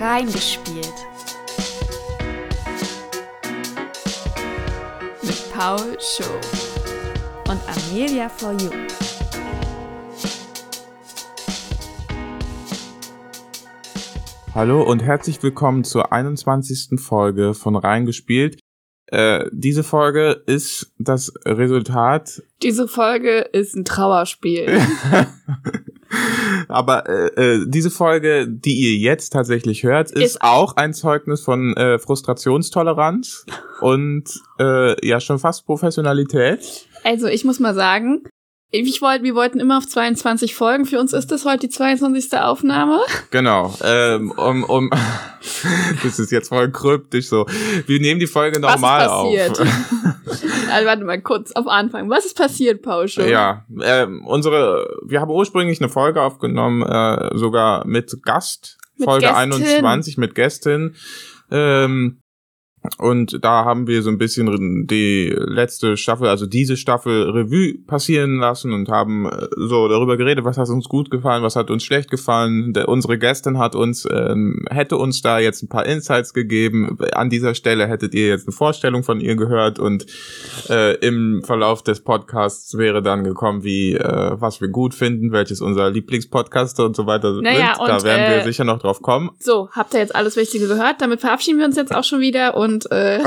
Reingespielt. Mit Paul Show und Amelia for You. Hallo und herzlich willkommen zur 21. Folge von Reingespielt. Äh, diese Folge ist das Resultat. Diese Folge ist ein Trauerspiel. Aber äh, äh, diese Folge, die ihr jetzt tatsächlich hört, ist, ist auch ein Zeugnis von äh, Frustrationstoleranz und äh, ja schon fast Professionalität. Also ich muss mal sagen, ich wollte, wir wollten immer auf 22 Folgen. Für uns ist das heute die 22. Aufnahme. Genau. Ähm, um, um, das ist jetzt voll kryptisch so. Wir nehmen die Folge normal auf. Was ist passiert? also, warte mal kurz auf Anfang. Was ist passiert, Pausche? Ja, äh, unsere, wir haben ursprünglich eine Folge aufgenommen, äh, sogar mit Gast. Mit Folge Gästin. 21 mit Gästin. Ähm, und da haben wir so ein bisschen die letzte Staffel, also diese Staffel Revue passieren lassen und haben äh, so darüber geredet, was hat uns gut gefallen, was hat uns schlecht gefallen. Der, unsere Gästin hat uns, ähm, hätte uns da jetzt ein paar Insights gegeben. An dieser Stelle hättet ihr jetzt eine Vorstellung von ihr gehört und äh, im Verlauf des Podcasts wäre dann gekommen, wie äh, was wir gut finden, welches unser Lieblingspodcast und so weiter naja, sind. da werden äh, wir sicher noch drauf kommen. So, habt ihr jetzt alles Wichtige gehört? Damit verabschieden wir uns jetzt auch schon wieder und und äh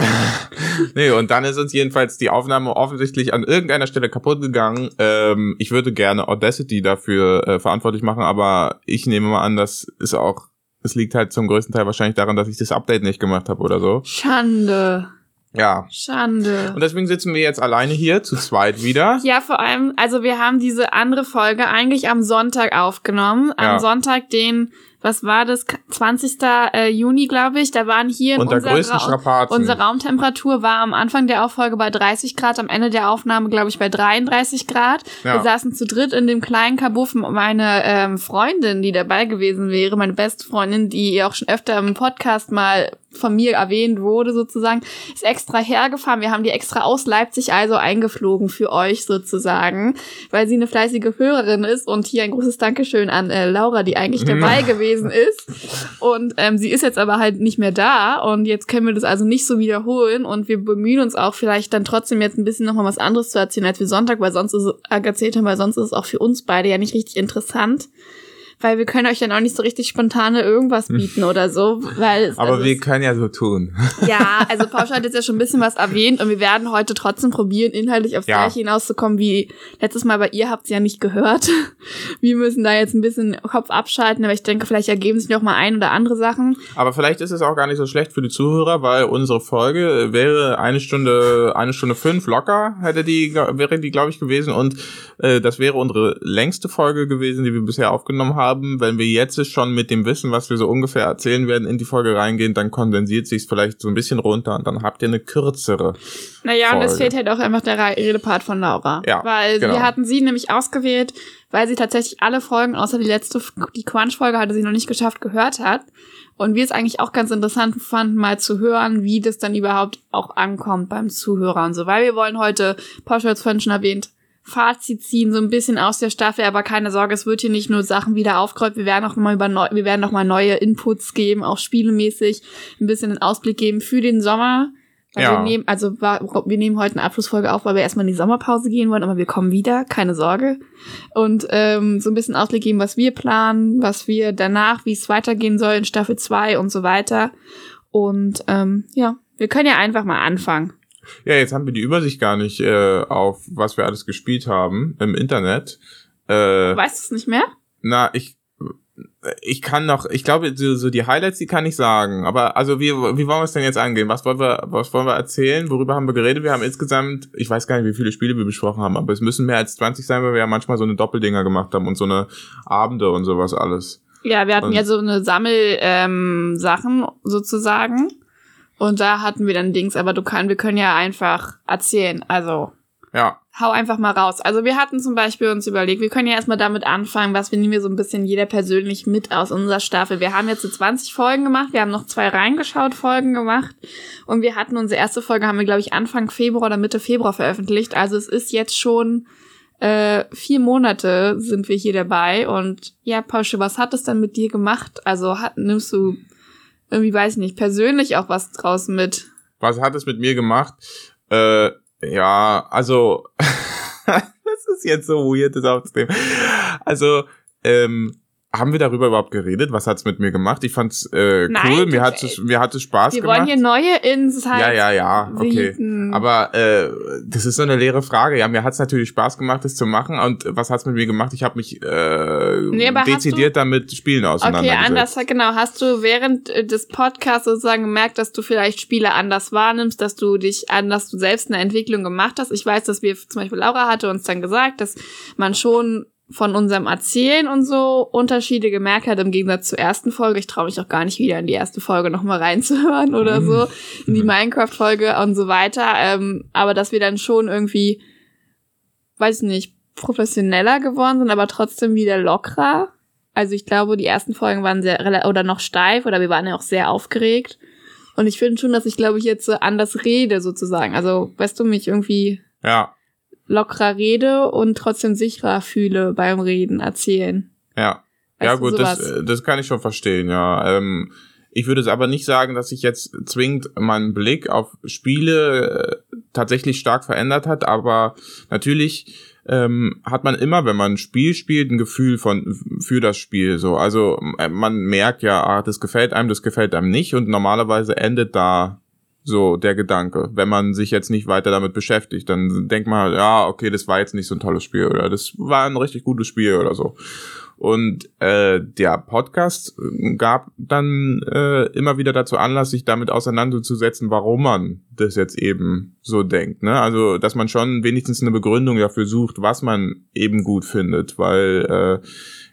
nee, und dann ist uns jedenfalls die Aufnahme offensichtlich an irgendeiner Stelle kaputt gegangen. Ähm, ich würde gerne Audacity dafür äh, verantwortlich machen, aber ich nehme mal an, das ist auch, es liegt halt zum größten Teil wahrscheinlich daran, dass ich das Update nicht gemacht habe oder so. Schande. Ja. Schande. Und deswegen sitzen wir jetzt alleine hier, zu zweit wieder. Ja, vor allem, also wir haben diese andere Folge eigentlich am Sonntag aufgenommen. Am ja. Sonntag, den was war das, 20. Äh, Juni, glaube ich, da waren hier Unter größten Strapazen. unsere Raumtemperatur war am Anfang der Auffolge bei 30 Grad, am Ende der Aufnahme, glaube ich, bei 33 Grad. Ja. Wir saßen zu dritt in dem kleinen Kabuff. Meine ähm, Freundin, die dabei gewesen wäre, meine beste Freundin, die auch schon öfter im Podcast mal von mir erwähnt wurde sozusagen, ist extra hergefahren. Wir haben die extra aus Leipzig also eingeflogen für euch sozusagen, weil sie eine fleißige Hörerin ist und hier ein großes Dankeschön an äh, Laura, die eigentlich dabei gewesen ist. Und ähm, sie ist jetzt aber halt nicht mehr da. Und jetzt können wir das also nicht so wiederholen. Und wir bemühen uns auch vielleicht dann trotzdem jetzt ein bisschen nochmal was anderes zu erzählen als wir Sonntag, weil sonst ist äh, erzählt haben, weil sonst ist es auch für uns beide ja nicht richtig interessant weil wir können euch dann auch nicht so richtig spontane irgendwas hm. bieten oder so, weil es, Aber also wir können ja so tun. Ja, also Pauschal hat jetzt ja schon ein bisschen was erwähnt und wir werden heute trotzdem probieren, inhaltlich aufs ja. gleiche hinauszukommen wie letztes Mal bei ihr habt ihr ja nicht gehört. Wir müssen da jetzt ein bisschen Kopf abschalten, aber ich denke, vielleicht ergeben sich noch mal ein oder andere Sachen. Aber vielleicht ist es auch gar nicht so schlecht für die Zuhörer, weil unsere Folge wäre eine Stunde, eine Stunde fünf locker, hätte die, wäre die, glaube ich, gewesen und äh, das wäre unsere längste Folge gewesen, die wir bisher aufgenommen haben haben, wenn wir jetzt schon mit dem Wissen, was wir so ungefähr erzählen werden, in die Folge reingehen, dann kondensiert sich vielleicht so ein bisschen runter und dann habt ihr eine kürzere. Naja, Folge. und es fehlt halt auch einfach der Redepart von Laura. Ja. Weil genau. wir hatten sie nämlich ausgewählt, weil sie tatsächlich alle Folgen, außer die letzte, die Crunch-Folge hatte sie noch nicht geschafft, gehört hat. Und wir es eigentlich auch ganz interessant fanden, mal zu hören, wie das dann überhaupt auch ankommt beim Zuhörer und so. Weil wir wollen heute, Porsche hat es vorhin schon erwähnt, Fazit ziehen, so ein bisschen aus der Staffel, aber keine Sorge, es wird hier nicht nur Sachen wieder aufgeräumt, wir werden auch mal über neu, wir werden noch mal neue Inputs geben, auch spielemäßig, ein bisschen einen Ausblick geben für den Sommer. Also, ja. wir nehmen, also wir nehmen heute eine Abschlussfolge auf, weil wir erstmal in die Sommerpause gehen wollen, aber wir kommen wieder, keine Sorge. Und ähm, so ein bisschen Ausblick geben, was wir planen, was wir danach, wie es weitergehen soll in Staffel 2 und so weiter. Und ähm, ja, wir können ja einfach mal anfangen. Ja, jetzt haben wir die Übersicht gar nicht äh, auf, was wir alles gespielt haben im Internet. Äh, weißt du es nicht mehr? Na, ich ich kann noch, ich glaube, so, so die Highlights, die kann ich sagen. Aber also wie, wie wollen wir es denn jetzt angehen? Was wollen wir, was wollen wir erzählen? Worüber haben wir geredet? Wir haben insgesamt, ich weiß gar nicht, wie viele Spiele wir besprochen haben, aber es müssen mehr als 20 sein, weil wir ja manchmal so eine Doppeldinger gemacht haben und so eine Abende und sowas alles. Ja, wir hatten und ja so eine Sammel ähm, Sachen sozusagen. Und da hatten wir dann Dings, aber du kannst, wir können ja einfach erzählen. Also. Ja. Hau einfach mal raus. Also wir hatten zum Beispiel uns überlegt, wir können ja erstmal damit anfangen, was wir nehmen wir so ein bisschen jeder persönlich mit aus unserer Staffel. Wir haben jetzt so 20 Folgen gemacht, wir haben noch zwei reingeschaut Folgen gemacht und wir hatten unsere erste Folge, haben wir glaube ich Anfang Februar oder Mitte Februar veröffentlicht. Also es ist jetzt schon äh, vier Monate sind wir hier dabei und ja, Pausche, was hat es dann mit dir gemacht? Also hat, nimmst du irgendwie, weiß ich nicht, persönlich auch was draus mit. Was hat es mit mir gemacht? Äh, ja, also, das ist jetzt so weird, das aufzunehmen. Also, ähm, haben wir darüber überhaupt geredet? Was hat's mit mir gemacht? Ich fand's äh, Nein, cool. Mir hat es mir hat es Spaß wir gemacht. Wir wollen hier neue Insights. Ja, ja, ja. Okay. Aber äh, das ist so eine leere Frage. Ja, mir hat's natürlich Spaß gemacht, das zu machen. Und was hat's mit mir gemacht? Ich habe mich äh, nee, dezidiert damit Spielen auseinandergesetzt. Okay, anders. Genau. Hast du während äh, des Podcasts sozusagen gemerkt, dass du vielleicht Spiele anders wahrnimmst, dass du dich anders, du selbst eine Entwicklung gemacht hast? Ich weiß, dass wir zum Beispiel Laura hatte uns dann gesagt, dass man schon von unserem Erzählen und so Unterschiede gemerkt hat, im Gegensatz zur ersten Folge. Ich traue mich auch gar nicht wieder in die erste Folge nochmal reinzuhören oder so, in die Minecraft-Folge und so weiter. Ähm, aber dass wir dann schon irgendwie, weiß nicht, professioneller geworden sind, aber trotzdem wieder lockerer. Also ich glaube, die ersten Folgen waren sehr, oder noch steif, oder wir waren ja auch sehr aufgeregt. Und ich finde schon, dass ich, glaube ich, jetzt so anders rede, sozusagen. Also, weißt du, mich irgendwie ja lockerer rede und trotzdem sicherer fühle beim Reden, erzählen. Ja. Weißt ja, gut, das, äh, das kann ich schon verstehen, ja. Ähm, ich würde es aber nicht sagen, dass sich jetzt zwingend mein Blick auf Spiele äh, tatsächlich stark verändert hat, aber natürlich ähm, hat man immer, wenn man ein Spiel spielt, ein Gefühl von für das Spiel. So, also äh, man merkt ja, ah, das gefällt einem, das gefällt einem nicht und normalerweise endet da so, der Gedanke. Wenn man sich jetzt nicht weiter damit beschäftigt, dann denkt man halt, ja, okay, das war jetzt nicht so ein tolles Spiel oder das war ein richtig gutes Spiel oder so. Und äh, der Podcast gab dann äh, immer wieder dazu Anlass, sich damit auseinanderzusetzen, warum man das jetzt eben so denkt. Ne? Also, dass man schon wenigstens eine Begründung dafür sucht, was man eben gut findet, weil äh,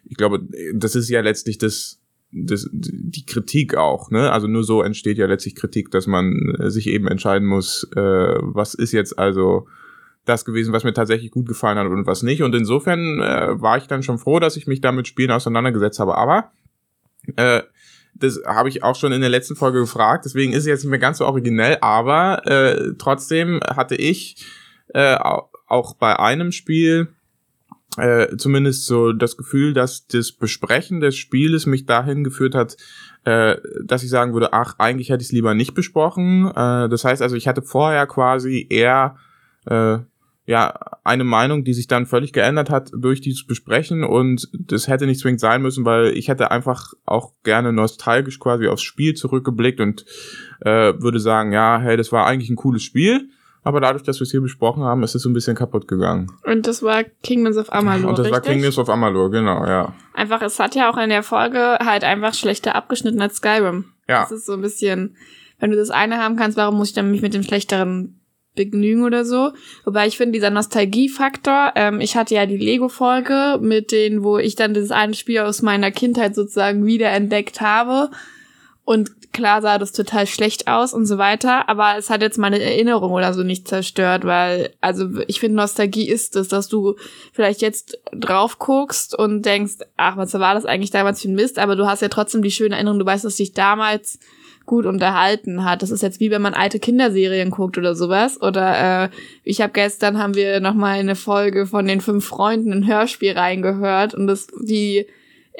ich glaube, das ist ja letztlich das das, die Kritik auch, ne? Also nur so entsteht ja letztlich Kritik, dass man äh, sich eben entscheiden muss, äh, was ist jetzt also das gewesen, was mir tatsächlich gut gefallen hat und was nicht. Und insofern äh, war ich dann schon froh, dass ich mich damit Spielen auseinandergesetzt habe. Aber äh, das habe ich auch schon in der letzten Folge gefragt, deswegen ist es jetzt nicht mehr ganz so originell, aber äh, trotzdem hatte ich äh, auch bei einem Spiel äh, zumindest so das Gefühl, dass das Besprechen des Spieles mich dahin geführt hat, äh, dass ich sagen würde, ach, eigentlich hätte ich es lieber nicht besprochen. Äh, das heißt also, ich hatte vorher quasi eher äh, ja eine Meinung, die sich dann völlig geändert hat durch dieses Besprechen und das hätte nicht zwingend sein müssen, weil ich hätte einfach auch gerne nostalgisch quasi aufs Spiel zurückgeblickt und äh, würde sagen, ja, hey, das war eigentlich ein cooles Spiel aber dadurch, dass wir es hier besprochen haben, ist es so ein bisschen kaputt gegangen. Und das war Kingdoms of Amalur. Und das richtig? war Kingdoms of Amalur, genau, ja. Einfach, es hat ja auch in der Folge halt einfach schlechter abgeschnitten als Skyrim. Ja. Das ist so ein bisschen, wenn du das eine haben kannst, warum muss ich dann mich mit dem schlechteren begnügen oder so. Wobei ich finde, dieser Nostalgiefaktor, ähm, ich hatte ja die Lego-Folge mit denen, wo ich dann das eine Spiel aus meiner Kindheit sozusagen wiederentdeckt habe. Und klar sah das total schlecht aus und so weiter, aber es hat jetzt meine Erinnerung oder so nicht zerstört, weil, also ich finde, Nostalgie ist es, dass du vielleicht jetzt drauf guckst und denkst, ach, was war das eigentlich damals für ein Mist, aber du hast ja trotzdem die schöne Erinnerung, du weißt, dass dich damals gut unterhalten hat. Das ist jetzt wie wenn man alte Kinderserien guckt oder sowas. Oder äh, ich habe gestern haben wir noch mal eine Folge von den fünf Freunden ein Hörspiel reingehört und das die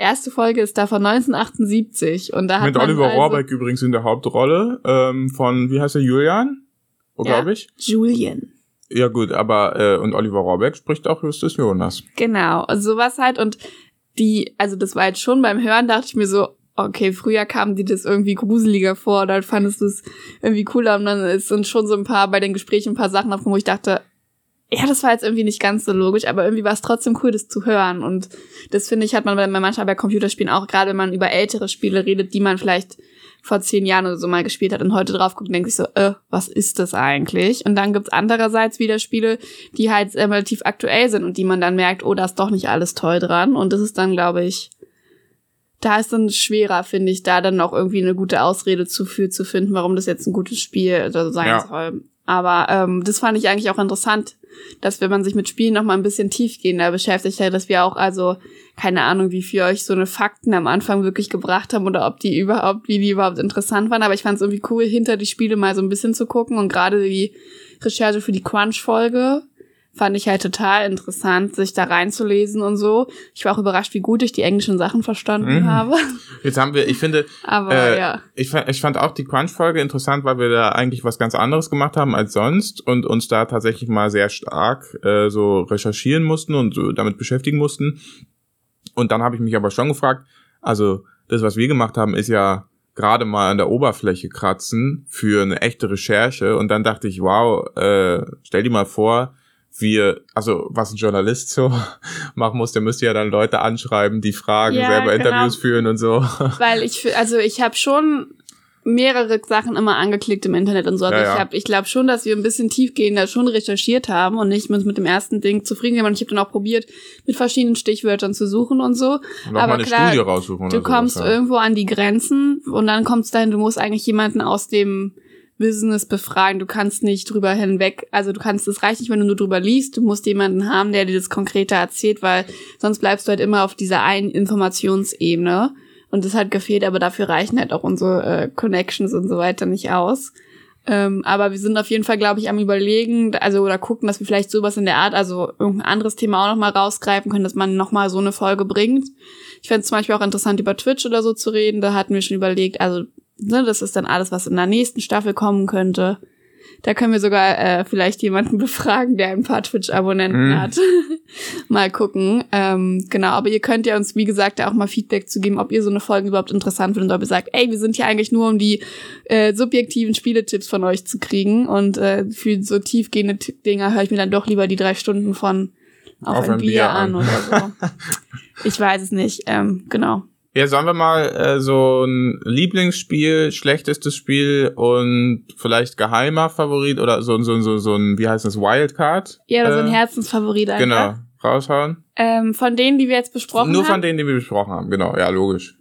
erste Folge ist da von 1978 und da hat Mit Oliver also, Rohrbeck übrigens in der Hauptrolle ähm, von, wie heißt er, Julian? Oh, ja, glaube ich. Julian. Ja gut, aber äh, und Oliver Rohrbeck spricht auch Justus Jonas. Genau, sowas halt und die, also das war jetzt schon beim Hören, dachte ich mir so, okay, früher kamen die das irgendwie gruseliger vor, oder fandest du es irgendwie cooler und dann ist uns schon so ein paar bei den Gesprächen ein paar Sachen aufgekommen, wo ich dachte, ja, das war jetzt irgendwie nicht ganz so logisch, aber irgendwie war es trotzdem cool, das zu hören. Und das finde ich, hat man bei manchmal bei Computerspielen auch, gerade wenn man über ältere Spiele redet, die man vielleicht vor zehn Jahren oder so mal gespielt hat und heute drauf guckt denkt sich so, äh, was ist das eigentlich? Und dann gibt's andererseits wieder Spiele, die halt äh, relativ aktuell sind und die man dann merkt, oh, da ist doch nicht alles toll dran. Und das ist dann, glaube ich, da ist dann schwerer, finde ich, da dann auch irgendwie eine gute Ausrede zu für zu finden, warum das jetzt ein gutes Spiel sein ja. soll. Aber ähm, das fand ich eigentlich auch interessant, dass wenn man sich mit Spielen noch mal ein bisschen tiefgehender beschäftigt hat, dass wir auch also keine Ahnung, wie viel euch so eine Fakten am Anfang wirklich gebracht haben oder ob die überhaupt, wie die überhaupt interessant waren. Aber ich fand es irgendwie cool, hinter die Spiele mal so ein bisschen zu gucken und gerade die Recherche für die Crunch-Folge fand ich halt total interessant, sich da reinzulesen und so. Ich war auch überrascht, wie gut ich die englischen Sachen verstanden mhm. habe. Jetzt haben wir, ich finde, aber äh, ja. Ich, ich fand auch die Crunch-Folge interessant, weil wir da eigentlich was ganz anderes gemacht haben als sonst und uns da tatsächlich mal sehr stark äh, so recherchieren mussten und so damit beschäftigen mussten. Und dann habe ich mich aber schon gefragt, also das, was wir gemacht haben, ist ja gerade mal an der Oberfläche kratzen für eine echte Recherche. Und dann dachte ich, wow, äh, stell dir mal vor, wir, also was ein Journalist so machen muss, der müsste ja dann Leute anschreiben, die fragen, ja, selber genau. Interviews führen und so. Weil ich, also ich habe schon mehrere Sachen immer angeklickt im Internet und so. Also ja, ja. ich habe, ich glaube schon, dass wir ein bisschen tiefgehender schon recherchiert haben und nicht mit, mit dem ersten Ding zufrieden sind. Und ich habe dann auch probiert, mit verschiedenen Stichwörtern zu suchen und so. Und Aber klar, du kommst sowas, ja. irgendwo an die Grenzen und dann kommst du dahin, du musst eigentlich jemanden aus dem Business befragen. Du kannst nicht drüber hinweg, also du kannst, es reicht nicht, wenn du nur drüber liest. Du musst jemanden haben, der dir das konkreter erzählt, weil sonst bleibst du halt immer auf dieser einen Informationsebene. Und das hat gefehlt, aber dafür reichen halt auch unsere äh, Connections und so weiter nicht aus. Ähm, aber wir sind auf jeden Fall, glaube ich, am überlegen, also oder gucken, dass wir vielleicht sowas in der Art, also irgendein anderes Thema auch nochmal rausgreifen können, dass man nochmal so eine Folge bringt. Ich fände es zum Beispiel auch interessant, über Twitch oder so zu reden. Da hatten wir schon überlegt, also ne, das ist dann alles, was in der nächsten Staffel kommen könnte. Da können wir sogar äh, vielleicht jemanden befragen, der ein paar Twitch-Abonnenten mhm. hat. mal gucken. Ähm, genau, aber ihr könnt ja uns, wie gesagt, auch mal Feedback zu geben, ob ihr so eine Folge überhaupt interessant findet, ob ihr sagt, ey, wir sind hier eigentlich nur, um die äh, subjektiven Spieletipps von euch zu kriegen. Und äh, für so tiefgehende Dinger höre ich mir dann doch lieber die drei Stunden von auf, auf ein, Bier, Bier an. an oder so. ich weiß es nicht. Ähm, genau. Ja, sollen wir mal äh, so ein Lieblingsspiel, schlechtestes Spiel und vielleicht geheimer Favorit oder so, so, so, so ein, wie heißt das, Wildcard? Ja, oder äh, so ein äh, Herzensfavorit einfach. Genau, raushauen. Ähm, von denen, die wir jetzt besprochen Nur haben? Nur von denen, die wir besprochen haben, genau, ja, logisch.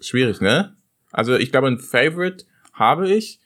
Schwierig, ne? Also ich glaube, ein Favorite habe ich.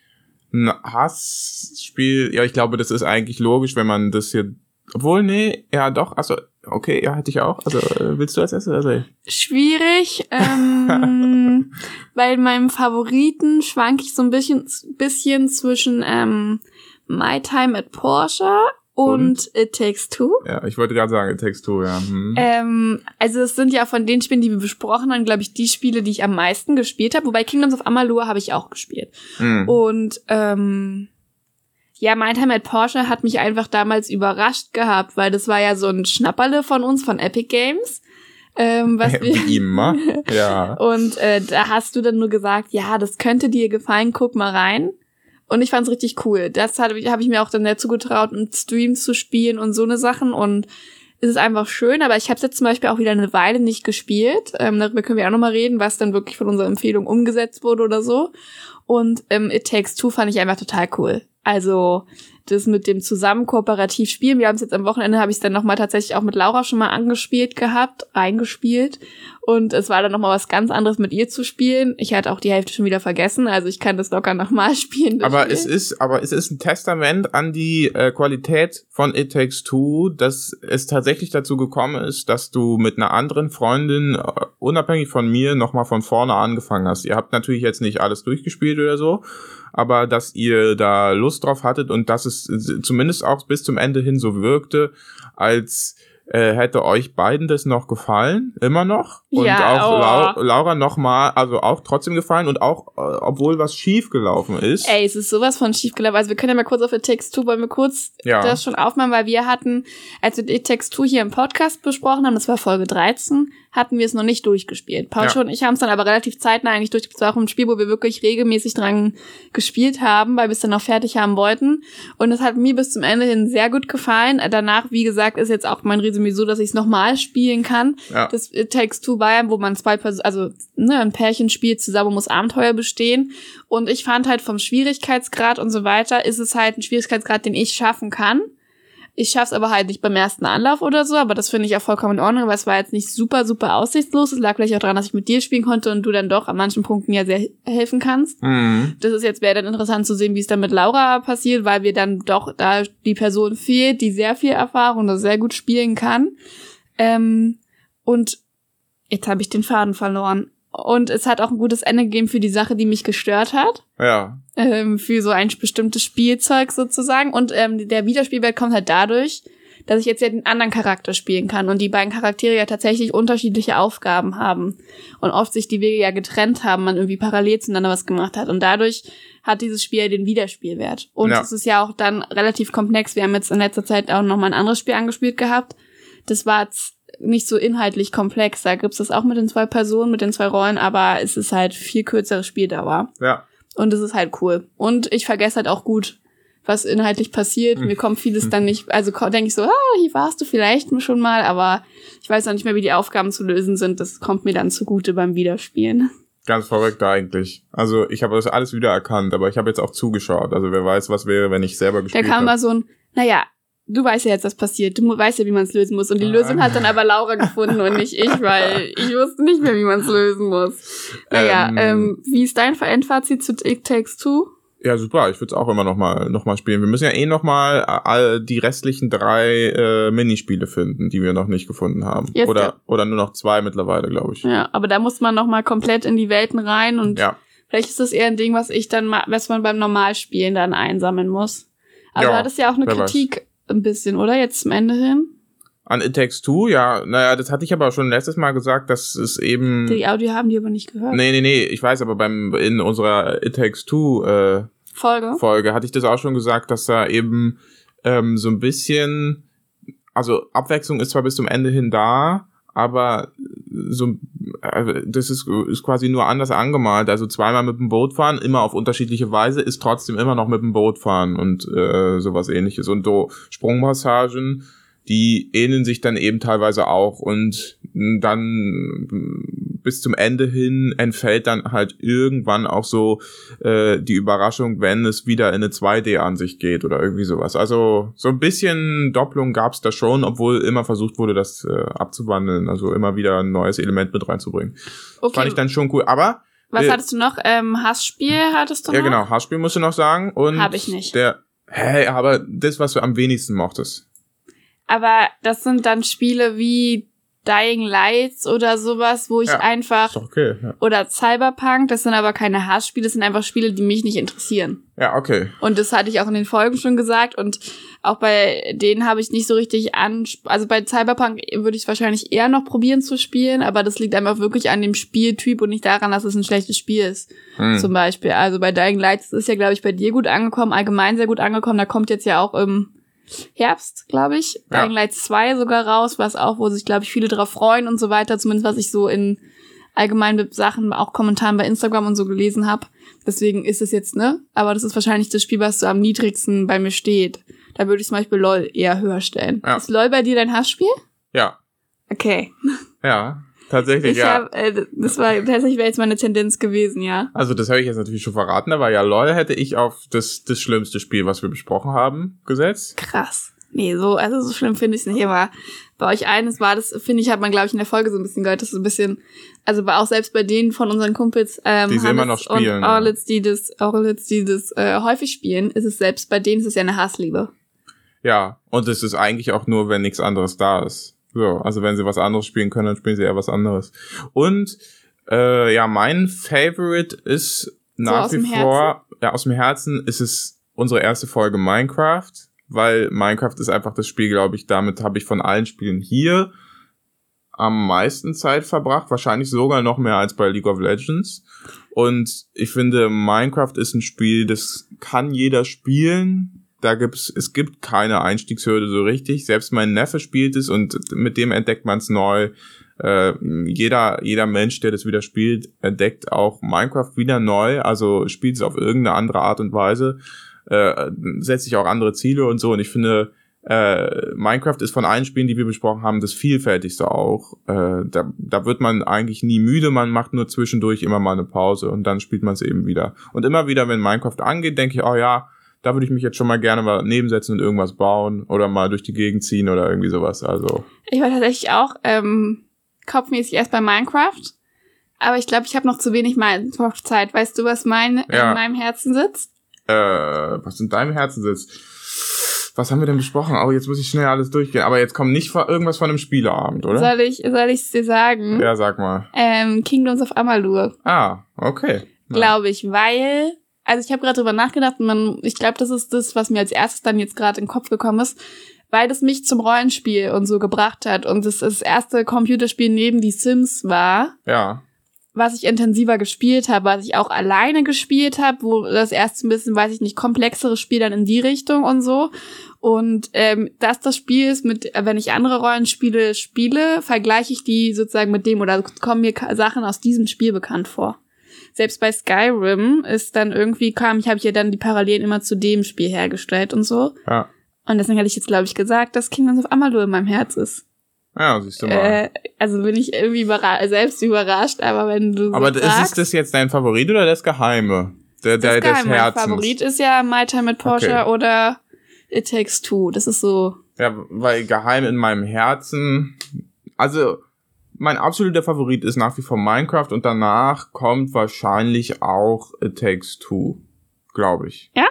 Ein Hassspiel, ja, ich glaube, das ist eigentlich logisch, wenn man das hier obwohl, nee, ja doch, also okay, ja, hätte ich auch. Also äh, willst du als erstes? Also, Schwierig, ähm, weil meinem Favoriten schwank ich so ein bisschen, bisschen zwischen ähm, My Time at Porsche und, und, It Takes Two. Ja, ich wollte gerade sagen, It Takes Two, ja. Hm. Ähm, also es sind ja von den Spielen, die wir besprochen haben, glaube ich, die Spiele, die ich am meisten gespielt habe. Wobei Kingdoms of Amalur habe ich auch gespielt. Hm. Und ähm, ja, mein Time at Porsche hat mich einfach damals überrascht gehabt, weil das war ja so ein Schnapperle von uns, von Epic Games. Ähm, was wir Wie immer, ja. Und äh, da hast du dann nur gesagt, ja, das könnte dir gefallen, guck mal rein. Und ich fand's richtig cool. Das habe hab ich mir auch dann dazu getraut, um Streams zu spielen und so eine Sachen. Und es ist einfach schön, aber ich habe jetzt zum Beispiel auch wieder eine Weile nicht gespielt. Ähm, darüber können wir auch nochmal reden, was dann wirklich von unserer Empfehlung umgesetzt wurde oder so. Und ähm, It Takes Two fand ich einfach total cool. Also das mit dem zusammen kooperativ spielen. Wir haben es jetzt am Wochenende, habe ich es dann nochmal tatsächlich auch mit Laura schon mal angespielt gehabt, reingespielt. Und es war dann nochmal was ganz anderes mit ihr zu spielen. Ich hatte auch die Hälfte schon wieder vergessen, also ich kann das locker nochmal spielen. Aber Spiel. es ist, aber es ist ein Testament an die äh, Qualität von It Takes Two, dass es tatsächlich dazu gekommen ist, dass du mit einer anderen Freundin, uh, unabhängig von mir, nochmal von vorne angefangen hast. Ihr habt natürlich jetzt nicht alles durchgespielt oder so aber dass ihr da Lust drauf hattet und dass es zumindest auch bis zum Ende hin so wirkte, als äh, hätte euch beiden das noch gefallen, immer noch. Und ja, auch oh. Lau Laura noch mal, also auch trotzdem gefallen und auch, äh, obwohl was schief gelaufen ist. Ey, es ist sowas von schief gelaufen. Also wir können ja mal kurz auf Takes Two, wollen wir kurz ja. das schon aufmachen, weil wir hatten, als wir Takes Two hier im Podcast besprochen haben, das war Folge 13, hatten wir es noch nicht durchgespielt. Paul ja. und ich haben es dann aber relativ zeitnah eigentlich durchgespielt. Es war auch ein Spiel, wo wir wirklich regelmäßig dran gespielt haben, weil wir es dann noch fertig haben wollten. Und es hat mir bis zum Ende hin sehr gut gefallen. Danach, wie gesagt, ist jetzt auch mein Resümee so, dass ich es nochmal spielen kann. Ja. Das It Takes Two war ja, wo man zwei Personen, also ne, ein Pärchen spielt zusammen, muss Abenteuer bestehen. Und ich fand halt vom Schwierigkeitsgrad und so weiter, ist es halt ein Schwierigkeitsgrad, den ich schaffen kann. Ich schaff's aber halt nicht beim ersten Anlauf oder so, aber das finde ich auch vollkommen in Ordnung, weil es war jetzt nicht super, super aussichtslos. Es lag vielleicht auch daran, dass ich mit dir spielen konnte und du dann doch an manchen Punkten ja sehr helfen kannst. Mhm. Das ist jetzt, wäre dann interessant zu sehen, wie es dann mit Laura passiert, weil wir dann doch da die Person fehlt, die sehr viel Erfahrung und sehr gut spielen kann. Ähm, und jetzt habe ich den Faden verloren. Und es hat auch ein gutes Ende gegeben für die Sache, die mich gestört hat. Ja. Ähm, für so ein bestimmtes Spielzeug sozusagen. Und ähm, der Wiederspielwert kommt halt dadurch, dass ich jetzt ja den anderen Charakter spielen kann und die beiden Charaktere ja tatsächlich unterschiedliche Aufgaben haben und oft sich die Wege ja getrennt haben, man irgendwie parallel zueinander was gemacht hat und dadurch hat dieses Spiel ja den Wiederspielwert. Und ja. es ist ja auch dann relativ komplex. Wir haben jetzt in letzter Zeit auch noch mal ein anderes Spiel angespielt gehabt. Das war jetzt nicht so inhaltlich komplex. Da gibt's das auch mit den zwei Personen, mit den zwei Rollen, aber es ist halt viel kürzere Spieldauer. Ja. Und es ist halt cool. Und ich vergesse halt auch gut, was inhaltlich passiert. Mir kommt vieles dann nicht, also denke ich so, ah, hier warst du vielleicht schon mal, aber ich weiß auch nicht mehr, wie die Aufgaben zu lösen sind. Das kommt mir dann zugute beim Wiederspielen. Ganz verrückt eigentlich. Also ich habe das alles wieder erkannt, aber ich habe jetzt auch zugeschaut. Also wer weiß, was wäre, wenn ich selber gespielt hätte. Da kam hab. mal so ein, naja, du weißt ja jetzt, was passiert. Du weißt ja, wie man es lösen muss. Und die Lösung hat dann aber Laura gefunden und nicht ich, weil ich wusste nicht mehr, wie man es lösen muss. Naja, ähm, ähm, wie ist dein Endfazit zu It Takes Two? Ja, super. Ich würde es auch immer noch mal, noch mal spielen. Wir müssen ja eh noch mal all die restlichen drei äh, Minispiele finden, die wir noch nicht gefunden haben. Jetzt oder, ja. oder nur noch zwei mittlerweile, glaube ich. Ja, aber da muss man noch mal komplett in die Welten rein und ja. vielleicht ist das eher ein Ding, was ich dann mal, was man beim Normalspielen dann einsammeln muss. Aber ja, das ist ja auch eine Kritik. Ein bisschen, oder? Jetzt zum Ende hin. An It Takes Two, ja, naja, das hatte ich aber schon letztes Mal gesagt, dass es eben. Die Audio haben die aber nicht gehört. Nee, nee, nee, ich weiß, aber beim in unserer It Takes Two äh, Folge. Folge hatte ich das auch schon gesagt, dass da eben ähm, so ein bisschen, also Abwechslung ist zwar bis zum Ende hin da, aber so äh, das ist, ist quasi nur anders angemalt. Also zweimal mit dem Boot fahren, immer auf unterschiedliche Weise, ist trotzdem immer noch mit dem Boot fahren und äh, sowas ähnliches. Und so Sprungmassagen die ähneln sich dann eben teilweise auch und dann bis zum Ende hin entfällt dann halt irgendwann auch so äh, die Überraschung, wenn es wieder in eine 2D-Ansicht geht oder irgendwie sowas. Also so ein bisschen Doppelung gab's da schon, obwohl immer versucht wurde, das äh, abzuwandeln, also immer wieder ein neues Element mit reinzubringen. Okay. Fand ich dann schon cool. Aber was äh, hattest du noch? Ähm, Hassspiel hattest du noch? Ja, genau. Hassspiel musst du noch sagen. Und Hab ich nicht. Der, hey, aber das, was du am wenigsten mochtest. Aber das sind dann Spiele wie Dying Lights oder sowas, wo ich ja, einfach okay, ja. oder Cyberpunk, das sind aber keine Hassspiele, das sind einfach Spiele, die mich nicht interessieren. Ja, okay. Und das hatte ich auch in den Folgen schon gesagt und auch bei denen habe ich nicht so richtig an also bei Cyberpunk würde ich es wahrscheinlich eher noch probieren zu spielen, aber das liegt einfach wirklich an dem Spieltyp und nicht daran, dass es ein schlechtes Spiel ist. Hm. Zum Beispiel. Also bei Dying Lights ist ja glaube ich bei dir gut angekommen, allgemein sehr gut angekommen. Da kommt jetzt ja auch im Herbst, glaube ich. Ja. Dying Light 2 sogar raus, was auch, wo sich, glaube ich, viele drauf freuen und so weiter, zumindest was ich so in allgemeinen Sachen, auch Kommentaren bei Instagram und so gelesen habe. Deswegen ist es jetzt, ne? Aber das ist wahrscheinlich das Spiel, was so am niedrigsten bei mir steht. Da würde ich zum Beispiel LOL eher höher stellen. Ja. Ist LOL bei dir dein Hassspiel? Ja. Okay. Ja. Tatsächlich, ich ja. Hab, äh, das war tatsächlich wäre jetzt meine Tendenz gewesen, ja. Also das habe ich jetzt natürlich schon verraten, aber ja, LOL hätte ich auf das, das schlimmste Spiel, was wir besprochen haben, gesetzt. Krass. Nee, so, also so schlimm finde ich es nicht immer. Bei euch eines war das, finde ich, hat man, glaube ich, in der Folge so ein bisschen gehört, dass so ein bisschen, also auch selbst bei denen von unseren Kumpels, ähm, die sie immer noch spielen. Und Orlitz, die das, Orlitz, die das äh, häufig spielen, ist es selbst bei denen ist es ja eine Hassliebe. Ja, und es ist eigentlich auch nur, wenn nichts anderes da ist. So, also wenn sie was anderes spielen können, dann spielen sie eher was anderes. Und äh, ja, mein Favorite ist nach so wie vor, ja, aus dem Herzen ist es unsere erste Folge Minecraft, weil Minecraft ist einfach das Spiel, glaube ich, damit habe ich von allen Spielen hier am meisten Zeit verbracht, wahrscheinlich sogar noch mehr als bei League of Legends. Und ich finde, Minecraft ist ein Spiel, das kann jeder spielen da gibt's, es gibt keine Einstiegshürde so richtig. Selbst mein Neffe spielt es und mit dem entdeckt man es neu. Äh, jeder, jeder Mensch, der das wieder spielt, entdeckt auch Minecraft wieder neu, also spielt es auf irgendeine andere Art und Weise, äh, setzt sich auch andere Ziele und so. Und ich finde, äh, Minecraft ist von allen Spielen, die wir besprochen haben, das vielfältigste auch. Äh, da, da wird man eigentlich nie müde, man macht nur zwischendurch immer mal eine Pause und dann spielt man es eben wieder. Und immer wieder, wenn Minecraft angeht, denke ich, oh ja, da würde ich mich jetzt schon mal gerne mal nebensetzen und irgendwas bauen oder mal durch die Gegend ziehen oder irgendwie sowas. Also. Ich war tatsächlich auch ähm, kopfmäßig erst bei Minecraft. Aber ich glaube, ich habe noch zu wenig Minecraft-Zeit. Weißt du, was mein, ja. in meinem Herzen sitzt? Äh, was in deinem Herzen sitzt? Was haben wir denn besprochen? Oh, jetzt muss ich schnell alles durchgehen. Aber jetzt kommt nicht irgendwas von einem Spieleabend, oder? Soll ich soll ich's dir sagen? Ja, sag mal. Ähm, Kingdoms of Amalur. Ah, okay. Glaube ich, weil also ich habe gerade drüber nachgedacht und man, ich glaube, das ist das, was mir als erstes dann jetzt gerade in den Kopf gekommen ist, weil das mich zum Rollenspiel und so gebracht hat und das das erste Computerspiel neben die Sims war. Ja. Was ich intensiver gespielt habe, was ich auch alleine gespielt habe, wo das erste ein bisschen, weiß ich nicht, komplexere Spiel dann in die Richtung und so. Und ähm, dass das Spiel ist, mit, wenn ich andere Rollenspiele spiele, vergleiche ich die sozusagen mit dem oder kommen mir Sachen aus diesem Spiel bekannt vor selbst bei Skyrim ist dann irgendwie kam, ich habe hier dann die Parallelen immer zu dem Spiel hergestellt und so. Ja. Und deswegen hatte ich jetzt, glaube ich, gesagt, dass Kingdoms of Amalur in meinem Herz ist. Ja, siehst du mal. Äh, also bin ich irgendwie überra selbst überrascht, aber wenn du. Aber so sagst, ist das jetzt dein Favorit oder das Geheime? Der, der, das Geheime. Mein Favorit ist ja My Time mit Porsche okay. oder It Takes Two. Das ist so. Ja, weil Geheim in meinem Herzen. Also, mein absoluter Favorit ist nach wie vor Minecraft und danach kommt wahrscheinlich auch It Takes Two, glaube ich. Ja?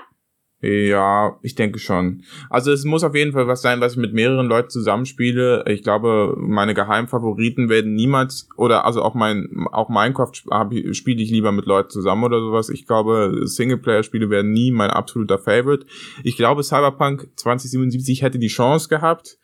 Ja, ich denke schon. Also es muss auf jeden Fall was sein, was ich mit mehreren Leuten zusammenspiele. Ich glaube, meine Geheimfavoriten werden niemals oder also auch mein auch Minecraft spiele ich lieber mit Leuten zusammen oder sowas. Ich glaube, Singleplayer-Spiele werden nie mein absoluter Favorite. Ich glaube, Cyberpunk 2077 hätte die Chance gehabt,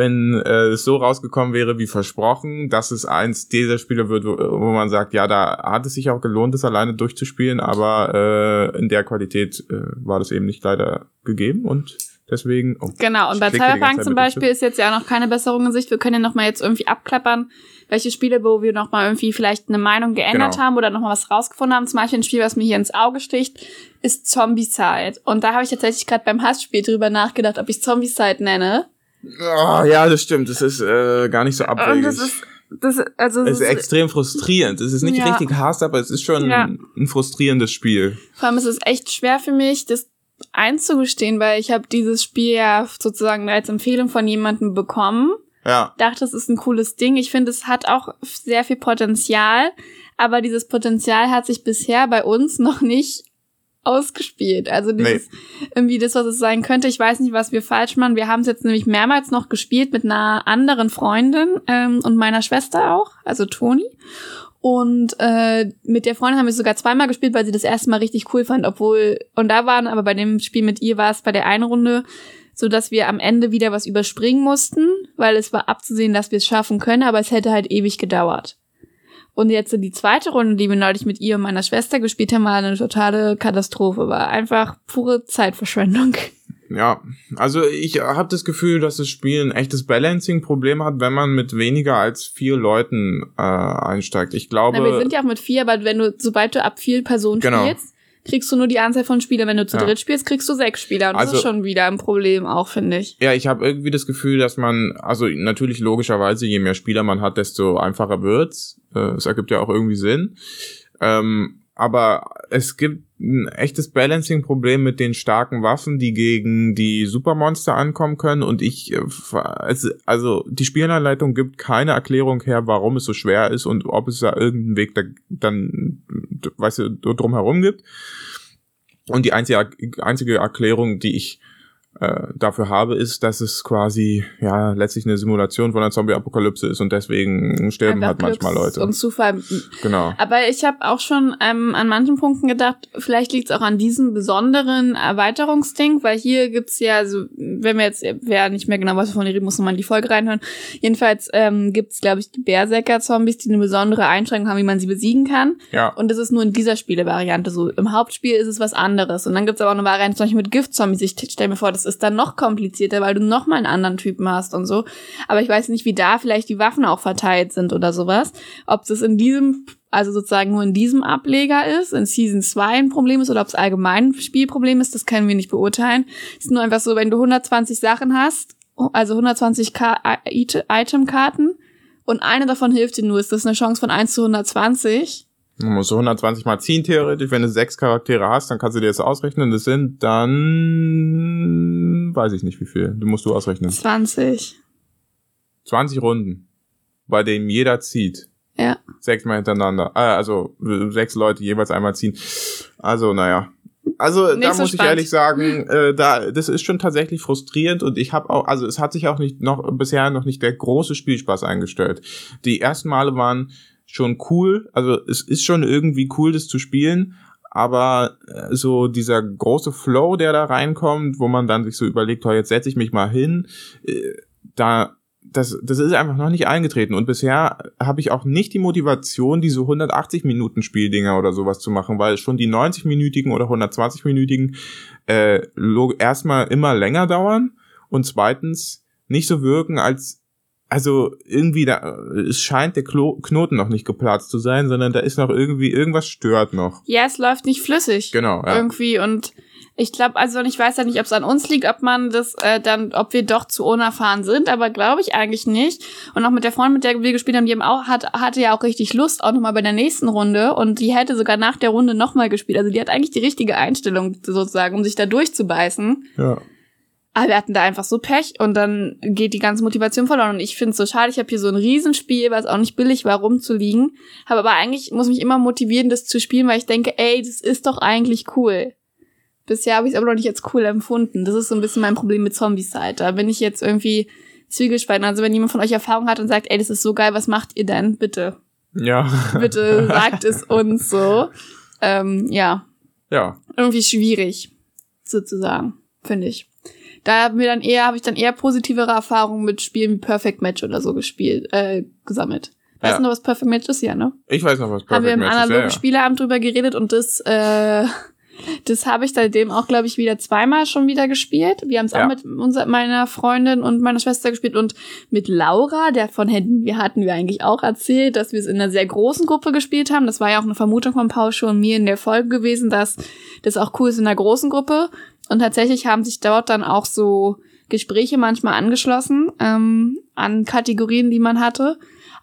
wenn äh, es so rausgekommen wäre wie versprochen, dass es eins dieser Spiele wird, wo, wo man sagt, ja, da hat es sich auch gelohnt, es alleine durchzuspielen, aber äh, in der Qualität äh, war das eben nicht leider gegeben und deswegen. Oh, genau, und bei Cyberpunk zum Beispiel ist jetzt ja auch noch keine Besserung in Sicht. Wir können ja noch mal jetzt irgendwie abklappern, welche Spiele, wo wir noch mal irgendwie vielleicht eine Meinung geändert genau. haben oder noch mal was rausgefunden haben. Zum Beispiel ein Spiel, was mir hier ins Auge sticht, ist Zombicide. Und da habe ich tatsächlich gerade beim Hassspiel drüber nachgedacht, ob ich Zombicide nenne. Oh, ja, das stimmt. Das ist äh, gar nicht so abwegig. Das ist, das, also, es ist extrem frustrierend. Es ist nicht ja. richtig hart, aber es ist schon ja. ein, ein frustrierendes Spiel. Vor allem ist es echt schwer für mich, das einzugestehen, weil ich habe dieses Spiel ja sozusagen als Empfehlung von jemandem bekommen. Ja. Dachte, es ist ein cooles Ding. Ich finde, es hat auch sehr viel Potenzial, aber dieses Potenzial hat sich bisher bei uns noch nicht ausgespielt. Also dieses nee. irgendwie das, was es sein könnte. Ich weiß nicht, was wir falsch machen. Wir haben es jetzt nämlich mehrmals noch gespielt mit einer anderen Freundin ähm, und meiner Schwester auch, also Toni. Und äh, mit der Freundin haben wir sogar zweimal gespielt, weil sie das erste Mal richtig cool fand, obwohl und da waren aber bei dem Spiel mit ihr war es bei der einen Runde so dass wir am Ende wieder was überspringen mussten, weil es war abzusehen, dass wir es schaffen können, aber es hätte halt ewig gedauert. Und jetzt die zweite Runde, die wir neulich mit ihr und meiner Schwester gespielt haben, war eine totale Katastrophe. War einfach pure Zeitverschwendung. Ja, also ich habe das Gefühl, dass das Spiel ein echtes Balancing-Problem hat, wenn man mit weniger als vier Leuten äh, einsteigt. Ich glaube. Na, wir sind ja auch mit vier, aber wenn du, sobald du ab vier Personen genau. spielst, kriegst du nur die Anzahl von Spielern. Wenn du zu ja. dritt spielst, kriegst du sechs Spieler. Und also, das ist schon wieder ein Problem auch, finde ich. Ja, ich habe irgendwie das Gefühl, dass man, also natürlich logischerweise, je mehr Spieler man hat, desto einfacher wird's. Äh, es ergibt ja auch irgendwie Sinn. Ähm, aber es gibt ein echtes Balancing-Problem mit den starken Waffen, die gegen die Supermonster ankommen können. Und ich, äh, also die Spielanleitung gibt keine Erklärung her, warum es so schwer ist und ob es da irgendeinen Weg da, dann, weißt du, drumherum gibt. Und die einzige, einzige Erklärung, die ich äh, dafür habe, ist, dass es quasi ja letztlich eine Simulation von einer Zombie-Apokalypse ist und deswegen sterben halt manchmal Leute. Und Zufall. Genau. Aber ich habe auch schon ähm, an manchen Punkten gedacht, vielleicht liegt es auch an diesem besonderen Erweiterungsding, weil hier gibt's ja, also wenn wir jetzt, wer nicht mehr genau was von reden, muss nochmal in die Folge reinhören. Jedenfalls ähm, gibt's, glaube ich, die Berserker-Zombies, die eine besondere Einschränkung haben, wie man sie besiegen kann. Ja. Und das ist nur in dieser Spielevariante so. Im Hauptspiel ist es was anderes. Und dann gibt's aber auch eine Variante, zum Beispiel mit Gift-Zombies. Ich stell mir vor, das ist dann noch komplizierter, weil du noch mal einen anderen Typen hast und so. Aber ich weiß nicht, wie da vielleicht die Waffen auch verteilt sind oder sowas. Ob das in diesem, also sozusagen nur in diesem Ableger ist, in Season 2 ein Problem ist oder ob es allgemein ein Spielproblem ist, das können wir nicht beurteilen. Es ist nur einfach so, wenn du 120 Sachen hast, also 120 Item-Karten und eine davon hilft dir nur, ist das eine Chance von 1 zu 120 man muss so 120 mal ziehen, theoretisch. Wenn du sechs Charaktere hast, dann kannst du dir das ausrechnen. Das sind dann, weiß ich nicht wie viel. Du musst du ausrechnen. 20. 20 Runden, bei denen jeder zieht. Ja. Sechs mal hintereinander. Äh, also sechs Leute jeweils einmal ziehen. Also, naja. also da muss spannend. ich ehrlich sagen, äh, da das ist schon tatsächlich frustrierend und ich habe auch, also es hat sich auch nicht noch bisher noch nicht der große Spielspaß eingestellt. Die ersten Male waren schon cool, also es ist schon irgendwie cool, das zu spielen, aber äh, so dieser große Flow, der da reinkommt, wo man dann sich so überlegt, oh, jetzt setze ich mich mal hin, äh, da das, das ist einfach noch nicht eingetreten. Und bisher habe ich auch nicht die Motivation, diese 180 Minuten Spieldinger oder sowas zu machen, weil schon die 90-minütigen oder 120-minütigen äh, erstmal immer länger dauern und zweitens nicht so wirken, als also irgendwie da, es scheint der Klo Knoten noch nicht geplatzt zu sein, sondern da ist noch irgendwie, irgendwas stört noch. Ja, es läuft nicht flüssig. Genau, ja. Irgendwie und ich glaube, also ich weiß ja nicht, ob es an uns liegt, ob man das äh, dann, ob wir doch zu unerfahren sind, aber glaube ich eigentlich nicht. Und auch mit der Freundin, mit der wir gespielt haben, die haben auch, hat, hatte ja auch richtig Lust, auch nochmal bei der nächsten Runde. Und die hätte sogar nach der Runde nochmal gespielt. Also die hat eigentlich die richtige Einstellung sozusagen, um sich da durchzubeißen. Ja. Aber wir hatten da einfach so Pech und dann geht die ganze Motivation verloren. Und ich finde es so schade, ich habe hier so ein Riesenspiel, was auch nicht billig war, rumzuliegen. Habe aber eigentlich, muss mich immer motivieren, das zu spielen, weil ich denke, ey, das ist doch eigentlich cool. Bisher habe ich es aber noch nicht als cool empfunden. Das ist so ein bisschen mein Problem mit Zombieside. Da bin ich jetzt irgendwie zwiegespalten. Also wenn jemand von euch Erfahrung hat und sagt, ey, das ist so geil, was macht ihr denn? Bitte. Ja. Bitte sagt es uns so. Ähm, ja. Ja. Irgendwie schwierig, sozusagen, finde ich. Da haben wir dann eher, habe ich dann eher positivere Erfahrungen mit Spielen wie Perfect Match oder so gespielt, äh, gesammelt. Weißt ja. du noch, was Perfect Match ist? Ja, ne? Ich weiß noch, was Perfect Match ist. Haben wir im analogen ja, Spieleabend drüber geredet und das äh, das habe ich seitdem auch, glaube ich, wieder zweimal schon wieder gespielt. Wir haben es auch mit unserer, meiner Freundin und meiner Schwester gespielt und mit Laura, der von Händen, wir hatten wir eigentlich auch erzählt, dass wir es in einer sehr großen Gruppe gespielt haben. Das war ja auch eine Vermutung von Paul schon und mir in der Folge gewesen, dass das auch cool ist in einer großen Gruppe. Und tatsächlich haben sich dort dann auch so Gespräche manchmal angeschlossen ähm, an Kategorien, die man hatte.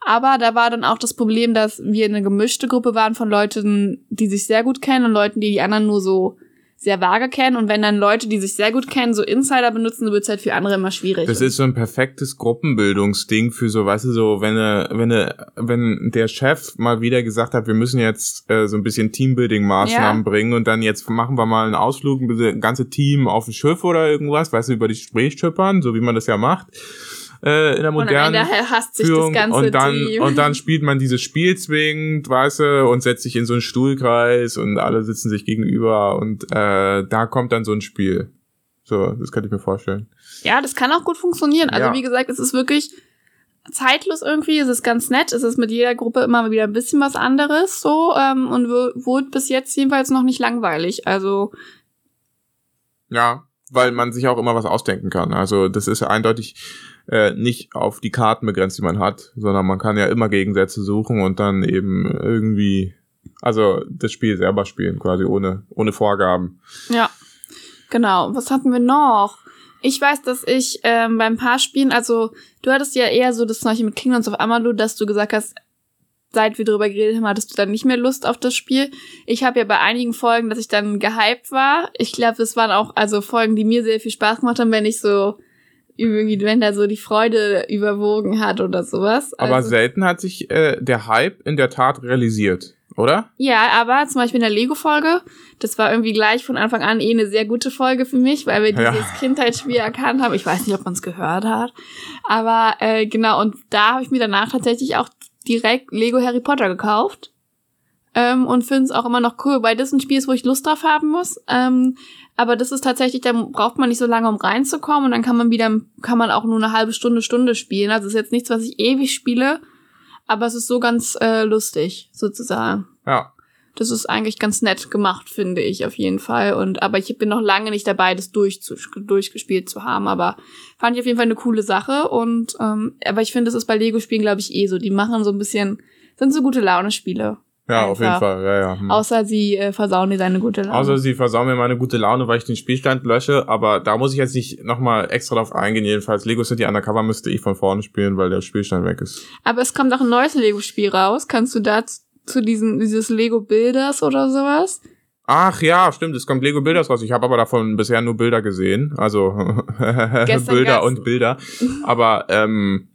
Aber da war dann auch das Problem, dass wir eine gemischte Gruppe waren von Leuten, die sich sehr gut kennen und Leuten, die die anderen nur so sehr vage kennen. Und wenn dann Leute, die sich sehr gut kennen, so Insider benutzen, wird es halt für andere immer schwierig. Das ist so ein perfektes Gruppenbildungsding für so, weißt du, so, wenn, wenn, wenn der Chef mal wieder gesagt hat, wir müssen jetzt äh, so ein bisschen Teambuilding-Maßnahmen ja. bringen und dann jetzt machen wir mal einen Ausflug mit dem ganzen Team auf ein Schiff oder irgendwas, weißt du, über die Spree schippern, so wie man das ja macht äh, in der modernen Führung und dann Team. und dann spielt man dieses Spiel zwingend, weißt du, und setzt sich in so einen Stuhlkreis und alle sitzen sich gegenüber und äh, da kommt dann so ein Spiel. So, das könnte ich mir vorstellen. Ja, das kann auch gut funktionieren. Also ja. wie gesagt, es ist wirklich zeitlos irgendwie, es ist ganz nett, es ist mit jeder Gruppe immer wieder ein bisschen was anderes so ähm, und wurde bis jetzt jedenfalls noch nicht langweilig. Also ja, weil man sich auch immer was ausdenken kann. Also das ist ja eindeutig äh, nicht auf die Karten begrenzt, die man hat, sondern man kann ja immer Gegensätze suchen und dann eben irgendwie, also das Spiel selber spielen, quasi ohne, ohne Vorgaben. Ja, genau. Was hatten wir noch? Ich weiß, dass ich ähm, beim paar Spielen, also du hattest ja eher so das Zeichen mit Kingdoms of Amalur, dass du gesagt hast, seit wir darüber geredet haben, hattest du dann nicht mehr Lust auf das Spiel. Ich habe ja bei einigen Folgen, dass ich dann gehypt war. Ich glaube, es waren auch also Folgen, die mir sehr viel Spaß gemacht haben, wenn ich so irgendwie, wenn da so die Freude überwogen hat oder sowas. Aber also, selten hat sich äh, der Hype in der Tat realisiert, oder? Ja, aber zum Beispiel in der Lego-Folge, das war irgendwie gleich von Anfang an eh eine sehr gute Folge für mich, weil wir dieses ja. Kindheitsspiel erkannt haben. Ich weiß nicht, ob man es gehört hat. Aber äh, genau, und da habe ich mir danach tatsächlich auch direkt Lego Harry Potter gekauft. Ähm, und finde es auch immer noch cool, weil das ein Spiel ist, wo ich Lust drauf haben muss. Ähm, aber das ist tatsächlich, da braucht man nicht so lange, um reinzukommen. Und dann kann man wieder, kann man auch nur eine halbe Stunde, Stunde spielen. Also es ist jetzt nichts, was ich ewig spiele. Aber es ist so ganz äh, lustig, sozusagen. Ja. Das ist eigentlich ganz nett gemacht, finde ich auf jeden Fall. Und aber ich bin noch lange nicht dabei, das durch durchgespielt zu haben. Aber fand ich auf jeden Fall eine coole Sache. Und ähm, aber ich finde, das ist bei Lego-Spielen, glaube ich, eh so. Die machen so ein bisschen, sind so gute Laune-Spiele. Ja, Einfach. auf jeden Fall, ja, ja. Hm. Außer sie äh, versauen dir deine gute Laune. Außer sie versauen mir meine gute Laune, weil ich den Spielstand lösche, aber da muss ich jetzt nicht nochmal extra drauf eingehen. Jedenfalls Lego City Undercover müsste ich von vorne spielen, weil der Spielstand weg ist. Aber es kommt auch ein neues Lego-Spiel raus. Kannst du da zu diesem, dieses Lego Builders oder sowas? Ach ja, stimmt, es kommt Lego Builders raus. Ich habe aber davon bisher nur Bilder gesehen. Also Bilder und Bilder. Aber ähm,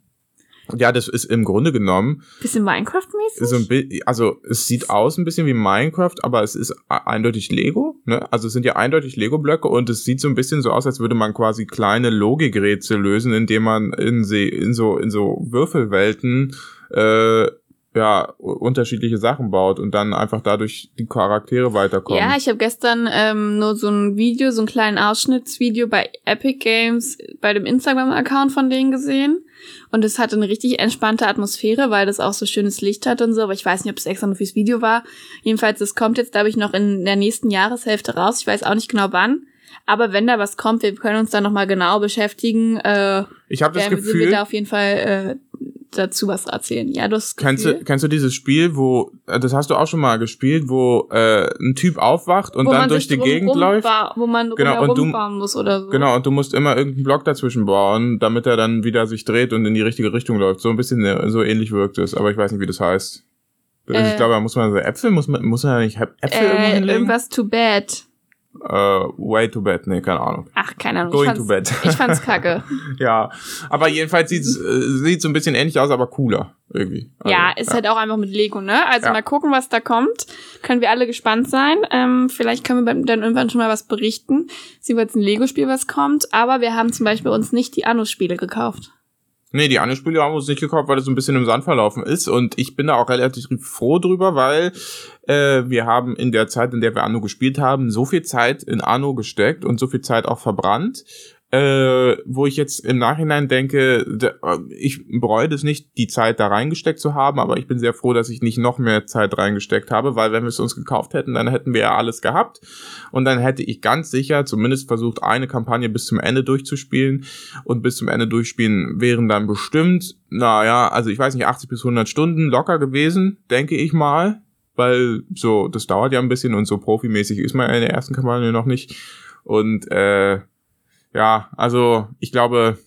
Ja, das ist im Grunde genommen. Bisschen Minecraft-mäßig? So ein also es sieht aus ein bisschen wie Minecraft, aber es ist eindeutig Lego. Ne? Also es sind ja eindeutig Lego-Blöcke und es sieht so ein bisschen so aus, als würde man quasi kleine Logikrätsel lösen, indem man in, in so in so Würfelwelten äh, ja, unterschiedliche Sachen baut und dann einfach dadurch die Charaktere weiterkommen. Ja, ich habe gestern ähm, nur so ein Video, so ein kleinen Ausschnittsvideo bei Epic Games bei dem Instagram-Account von denen gesehen. Und es hatte eine richtig entspannte Atmosphäre, weil das auch so schönes Licht hat und so. Aber ich weiß nicht, ob es extra nur fürs Video war. Jedenfalls, es kommt jetzt, glaube ich, noch in der nächsten Jahreshälfte raus. Ich weiß auch nicht genau wann. Aber wenn da was kommt, wir können uns da nochmal genau beschäftigen. Äh, ich habe das Gefühl, wir da auf jeden Fall äh, dazu was erzählen. Ja, du hast kennst du, kennst du dieses Spiel, wo, äh, das hast du auch schon mal gespielt, wo äh, ein Typ aufwacht und wo dann durch die Gegend läuft? Wo man genau, und du, bauen muss oder so. Genau, und du musst immer irgendeinen Block dazwischen bauen, damit er dann wieder sich dreht und in die richtige Richtung läuft. So ein bisschen, äh, so ähnlich wirkt es, aber ich weiß nicht, wie das heißt. Also äh, ich glaube, da muss man so Äpfel, muss man, muss man ja nicht Äpfel äh, irgendwo hinlegen? Irgendwas too bad. Uh, way to bed, nee, keine Ahnung. Ach, keine Ahnung. Going to bed. Ich fand's kacke. ja, aber jedenfalls sieht's, äh, sieht so ein bisschen ähnlich aus, aber cooler irgendwie. Also, ja, ist ja. halt auch einfach mit Lego, ne? Also ja. mal gucken, was da kommt. Können wir alle gespannt sein. Ähm, vielleicht können wir dann irgendwann schon mal was berichten. Sie wird ein Lego-Spiel, was kommt. Aber wir haben zum Beispiel uns nicht die Anno-Spiele gekauft. Nee, die anderen Spiele haben wir uns nicht gekauft, weil das so ein bisschen im Sand verlaufen ist. Und ich bin da auch relativ froh drüber, weil äh, wir haben in der Zeit, in der wir Anno gespielt haben, so viel Zeit in Anno gesteckt und so viel Zeit auch verbrannt, äh, wo ich jetzt im Nachhinein denke, ich bereue das nicht, die Zeit da reingesteckt zu haben, aber ich bin sehr froh, dass ich nicht noch mehr Zeit reingesteckt habe, weil wenn wir es uns gekauft hätten, dann hätten wir ja alles gehabt. Und dann hätte ich ganz sicher zumindest versucht, eine Kampagne bis zum Ende durchzuspielen. Und bis zum Ende durchspielen wären dann bestimmt, naja, also ich weiß nicht, 80 bis 100 Stunden locker gewesen, denke ich mal, weil so, das dauert ja ein bisschen und so profimäßig ist man in der ersten Kampagne noch nicht. Und äh, ja, also ich glaube,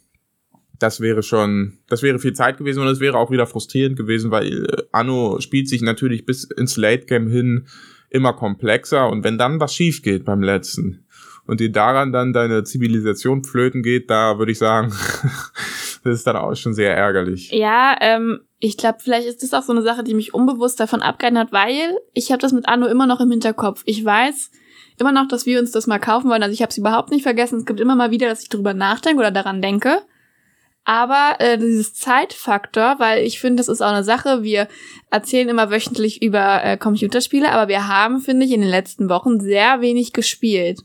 das wäre schon, das wäre viel Zeit gewesen und es wäre auch wieder frustrierend gewesen, weil äh, Anno spielt sich natürlich bis ins Late Game hin immer komplexer und wenn dann was schief geht beim letzten und dir daran dann deine Zivilisation flöten geht, da würde ich sagen, das ist dann auch schon sehr ärgerlich. Ja, ähm, ich glaube, vielleicht ist das auch so eine Sache, die mich unbewusst davon abgehalten hat, weil ich habe das mit Anno immer noch im Hinterkopf. Ich weiß, immer noch, dass wir uns das mal kaufen wollen. Also ich habe es überhaupt nicht vergessen. Es gibt immer mal wieder, dass ich drüber nachdenke oder daran denke. Aber äh, dieses Zeitfaktor, weil ich finde, das ist auch eine Sache. Wir erzählen immer wöchentlich über äh, Computerspiele, aber wir haben, finde ich, in den letzten Wochen sehr wenig gespielt.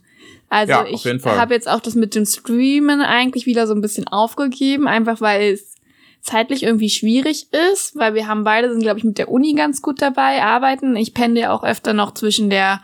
Also ja, ich habe jetzt auch das mit dem Streamen eigentlich wieder so ein bisschen aufgegeben, einfach weil es zeitlich irgendwie schwierig ist, weil wir haben beide sind, glaube ich, mit der Uni ganz gut dabei, arbeiten. Ich pendel ja auch öfter noch zwischen der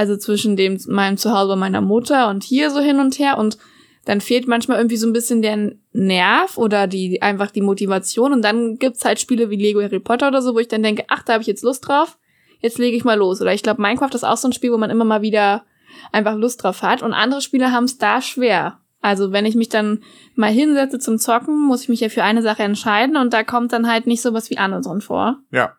also zwischen dem, meinem Zuhause meiner Mutter und hier so hin und her und dann fehlt manchmal irgendwie so ein bisschen der Nerv oder die, einfach die Motivation und dann gibt's halt Spiele wie Lego Harry Potter oder so, wo ich dann denke, ach, da habe ich jetzt Lust drauf, jetzt lege ich mal los. Oder ich glaube, Minecraft ist auch so ein Spiel, wo man immer mal wieder einfach Lust drauf hat und andere Spiele haben es da schwer. Also wenn ich mich dann mal hinsetze zum Zocken, muss ich mich ja für eine Sache entscheiden und da kommt dann halt nicht sowas wie Amazon vor. Ja.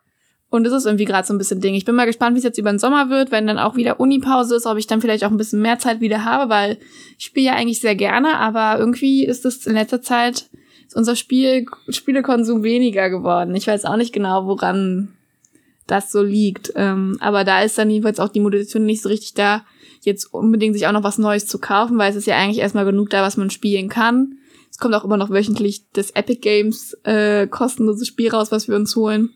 Und das ist irgendwie gerade so ein bisschen Ding. Ich bin mal gespannt, wie es jetzt über den Sommer wird, wenn dann auch wieder Unipause ist, ob ich dann vielleicht auch ein bisschen mehr Zeit wieder habe, weil ich spiele ja eigentlich sehr gerne, aber irgendwie ist es in letzter Zeit ist unser Spiel, Spielekonsum weniger geworden. Ich weiß auch nicht genau, woran das so liegt. Ähm, aber da ist dann jedenfalls auch die Motivation nicht so richtig da, jetzt unbedingt sich auch noch was Neues zu kaufen, weil es ist ja eigentlich erstmal genug da, was man spielen kann. Es kommt auch immer noch wöchentlich das Epic Games äh, kostenlose Spiel raus, was wir uns holen.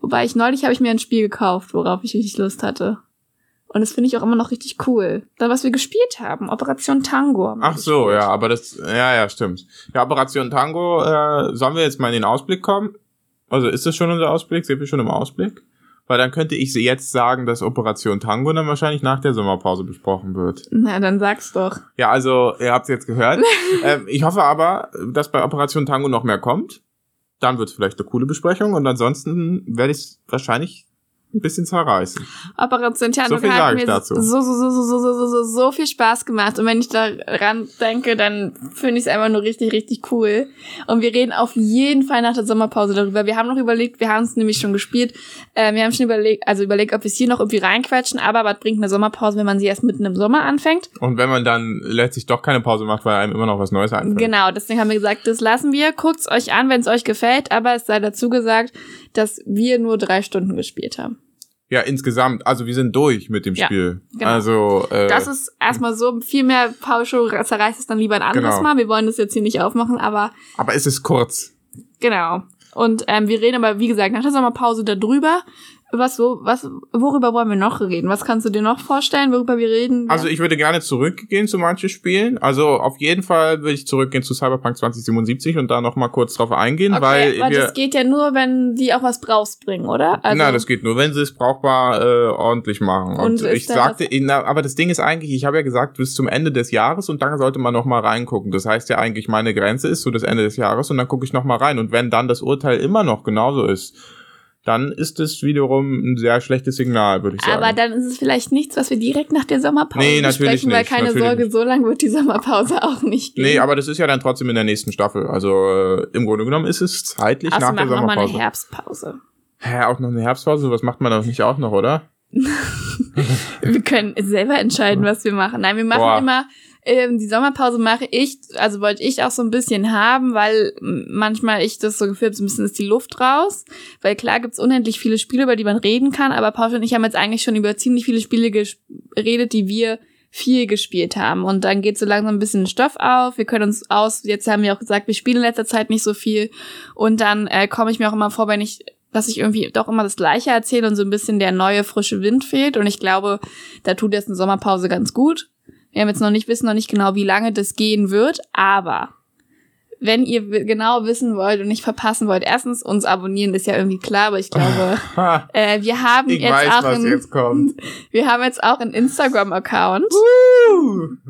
Wobei ich neulich habe ich mir ein Spiel gekauft, worauf ich richtig Lust hatte. Und das finde ich auch immer noch richtig cool. Dann, was wir gespielt haben, Operation Tango. Ach so, gespielt. ja, aber das, ja, ja, stimmt. Ja, Operation Tango, äh, sollen wir jetzt mal in den Ausblick kommen? Also ist das schon unser Ausblick? Sind wir schon im Ausblick? Weil dann könnte ich jetzt sagen, dass Operation Tango dann wahrscheinlich nach der Sommerpause besprochen wird. Na, dann sag's doch. Ja, also, ihr habt's jetzt gehört. ähm, ich hoffe aber, dass bei Operation Tango noch mehr kommt dann wird es vielleicht eine coole Besprechung und ansonsten werde ich wahrscheinlich ein bisschen zerreißen. Operation Tjernobyl so hat mir dazu. so, so, so, so, so, so, so, so viel Spaß gemacht. Und wenn ich daran denke, dann finde ich es einfach nur richtig, richtig cool. Und wir reden auf jeden Fall nach der Sommerpause darüber. Wir haben noch überlegt, wir haben es nämlich schon gespielt. Äh, wir haben schon überlegt, also überlegt, ob wir es hier noch irgendwie reinquetschen. Aber was bringt eine Sommerpause, wenn man sie erst mitten im Sommer anfängt? Und wenn man dann letztlich doch keine Pause macht, weil einem immer noch was Neues einfällt. Genau, deswegen haben wir gesagt, das lassen wir. Guckt's euch an, wenn es euch gefällt. Aber es sei dazu gesagt, dass wir nur drei Stunden gespielt haben. Ja, insgesamt. Also wir sind durch mit dem ja, Spiel. Genau. Also äh, das ist erstmal so. Viel mehr Pauscho zerreißt es dann lieber ein anderes genau. Mal. Wir wollen das jetzt hier nicht aufmachen, aber. Aber es ist kurz. Genau. Und ähm, wir reden aber, wie gesagt, nach der Sommerpause darüber was, wo, was, worüber wollen wir noch reden? Was kannst du dir noch vorstellen, worüber wir reden? Also ich würde gerne zurückgehen zu manchen Spielen. Also auf jeden Fall würde ich zurückgehen zu Cyberpunk 2077 und da noch mal kurz drauf eingehen, okay, weil aber wir, das geht ja nur, wenn die auch was rausbringen, oder? Also na, das geht nur, wenn sie es brauchbar äh, ordentlich machen. Und, und ich sagte, na, aber das Ding ist eigentlich, ich habe ja gesagt, bis zum Ende des Jahres und dann sollte man noch mal reingucken. Das heißt ja eigentlich, meine Grenze ist so das Ende des Jahres und dann gucke ich noch mal rein. Und wenn dann das Urteil immer noch genauso ist, dann ist es wiederum ein sehr schlechtes Signal, würde ich sagen. Aber dann ist es vielleicht nichts, was wir direkt nach der Sommerpause nee, natürlich besprechen, nicht, weil keine Sorge, nicht. so lange wird die Sommerpause auch nicht gehen. Nee, aber das ist ja dann trotzdem in der nächsten Staffel. Also äh, im Grunde genommen ist es zeitlich also nach der Sommerpause. Also noch mal eine Herbstpause. Hä, auch noch eine Herbstpause? Was macht man da nicht auch noch, oder? wir können selber entscheiden, was wir machen. Nein, wir machen Boah. immer ähm, die Sommerpause mache ich, also wollte ich auch so ein bisschen haben, weil manchmal ich das so gefühlt so ein bisschen ist die Luft raus. Weil klar gibt's unendlich viele Spiele, über die man reden kann, aber Paul und ich haben jetzt eigentlich schon über ziemlich viele Spiele geredet, die wir viel gespielt haben. Und dann geht so langsam ein bisschen Stoff auf. Wir können uns aus, jetzt haben wir auch gesagt, wir spielen in letzter Zeit nicht so viel. Und dann äh, komme ich mir auch immer vor, wenn ich dass ich irgendwie doch immer das Gleiche erzähle und so ein bisschen der neue frische Wind fehlt. Und ich glaube, da tut jetzt eine Sommerpause ganz gut. Wir haben jetzt noch nicht, wissen noch nicht genau, wie lange das gehen wird, aber wenn ihr genau wissen wollt und nicht verpassen wollt, erstens uns abonnieren ist ja irgendwie klar, aber ich glaube, äh, wir haben ich jetzt weiß, auch ein, jetzt wir haben jetzt auch einen Instagram-Account.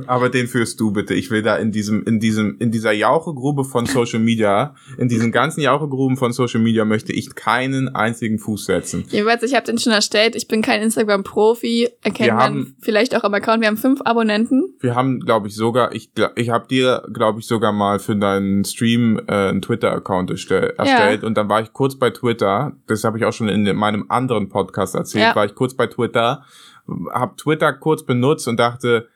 Aber den führst du bitte. Ich will da in diesem, in diesem, in dieser Jauchegrube von Social Media, in diesen ganzen Jauchegruben von Social Media möchte ich keinen einzigen Fuß setzen. Jeweils, ich habe den schon erstellt. Ich bin kein Instagram-Profi, erkennt man vielleicht auch am Account. Wir haben fünf Abonnenten. Wir haben, glaube ich, sogar, ich, ich habe dir, glaube ich, sogar mal für deinen Stream äh, einen Twitter-Account erstellt ja. und dann war ich kurz bei Twitter, das habe ich auch schon in meinem anderen Podcast erzählt, ja. war ich kurz bei Twitter, habe Twitter kurz benutzt und dachte,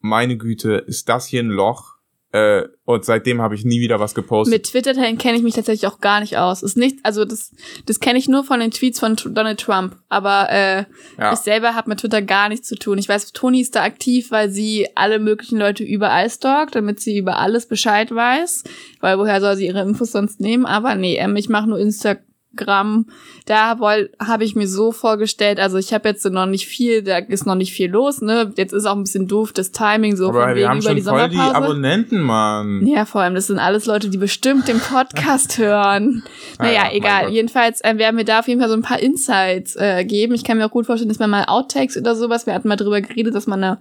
meine Güte, ist das hier ein Loch? Äh, und seitdem habe ich nie wieder was gepostet. Mit Twitter-Teilen kenne ich mich tatsächlich auch gar nicht aus. Ist nicht, also das, das kenne ich nur von den Tweets von Donald Trump. Aber äh, ja. ich selber habe mit Twitter gar nichts zu tun. Ich weiß, Toni ist da aktiv, weil sie alle möglichen Leute überall stalkt, damit sie über alles Bescheid weiß. Weil woher soll sie ihre Infos sonst nehmen? Aber nee, ähm, ich mache nur Instagram Gramm. Da habe ich mir so vorgestellt, also ich habe jetzt noch nicht viel, da ist noch nicht viel los, ne? Jetzt ist auch ein bisschen doof das Timing so Aber von wegen über die voll die Abonnenten, Mann. Ja, vor allem, das sind alles Leute, die bestimmt den Podcast hören. Naja, ja, egal. Jedenfalls äh, werden wir da auf jeden Fall so ein paar Insights äh, geben. Ich kann mir auch gut vorstellen, dass man mal Outtakes oder sowas, wir hatten mal drüber geredet, dass man da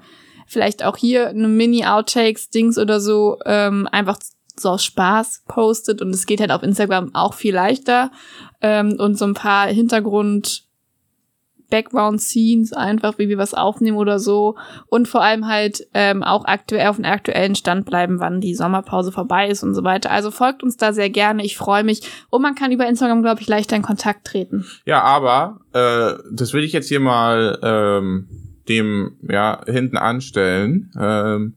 vielleicht auch hier eine Mini-Outtakes-Dings oder so ähm, einfach so aus Spaß postet und es geht halt auf Instagram auch viel leichter ähm, und so ein paar Hintergrund Background Scenes einfach, wie wir was aufnehmen oder so und vor allem halt ähm, auch aktuell auf dem aktuellen Stand bleiben, wann die Sommerpause vorbei ist und so weiter. Also folgt uns da sehr gerne, ich freue mich und man kann über Instagram, glaube ich, leichter in Kontakt treten. Ja, aber äh, das will ich jetzt hier mal ähm, dem ja hinten anstellen. Ähm,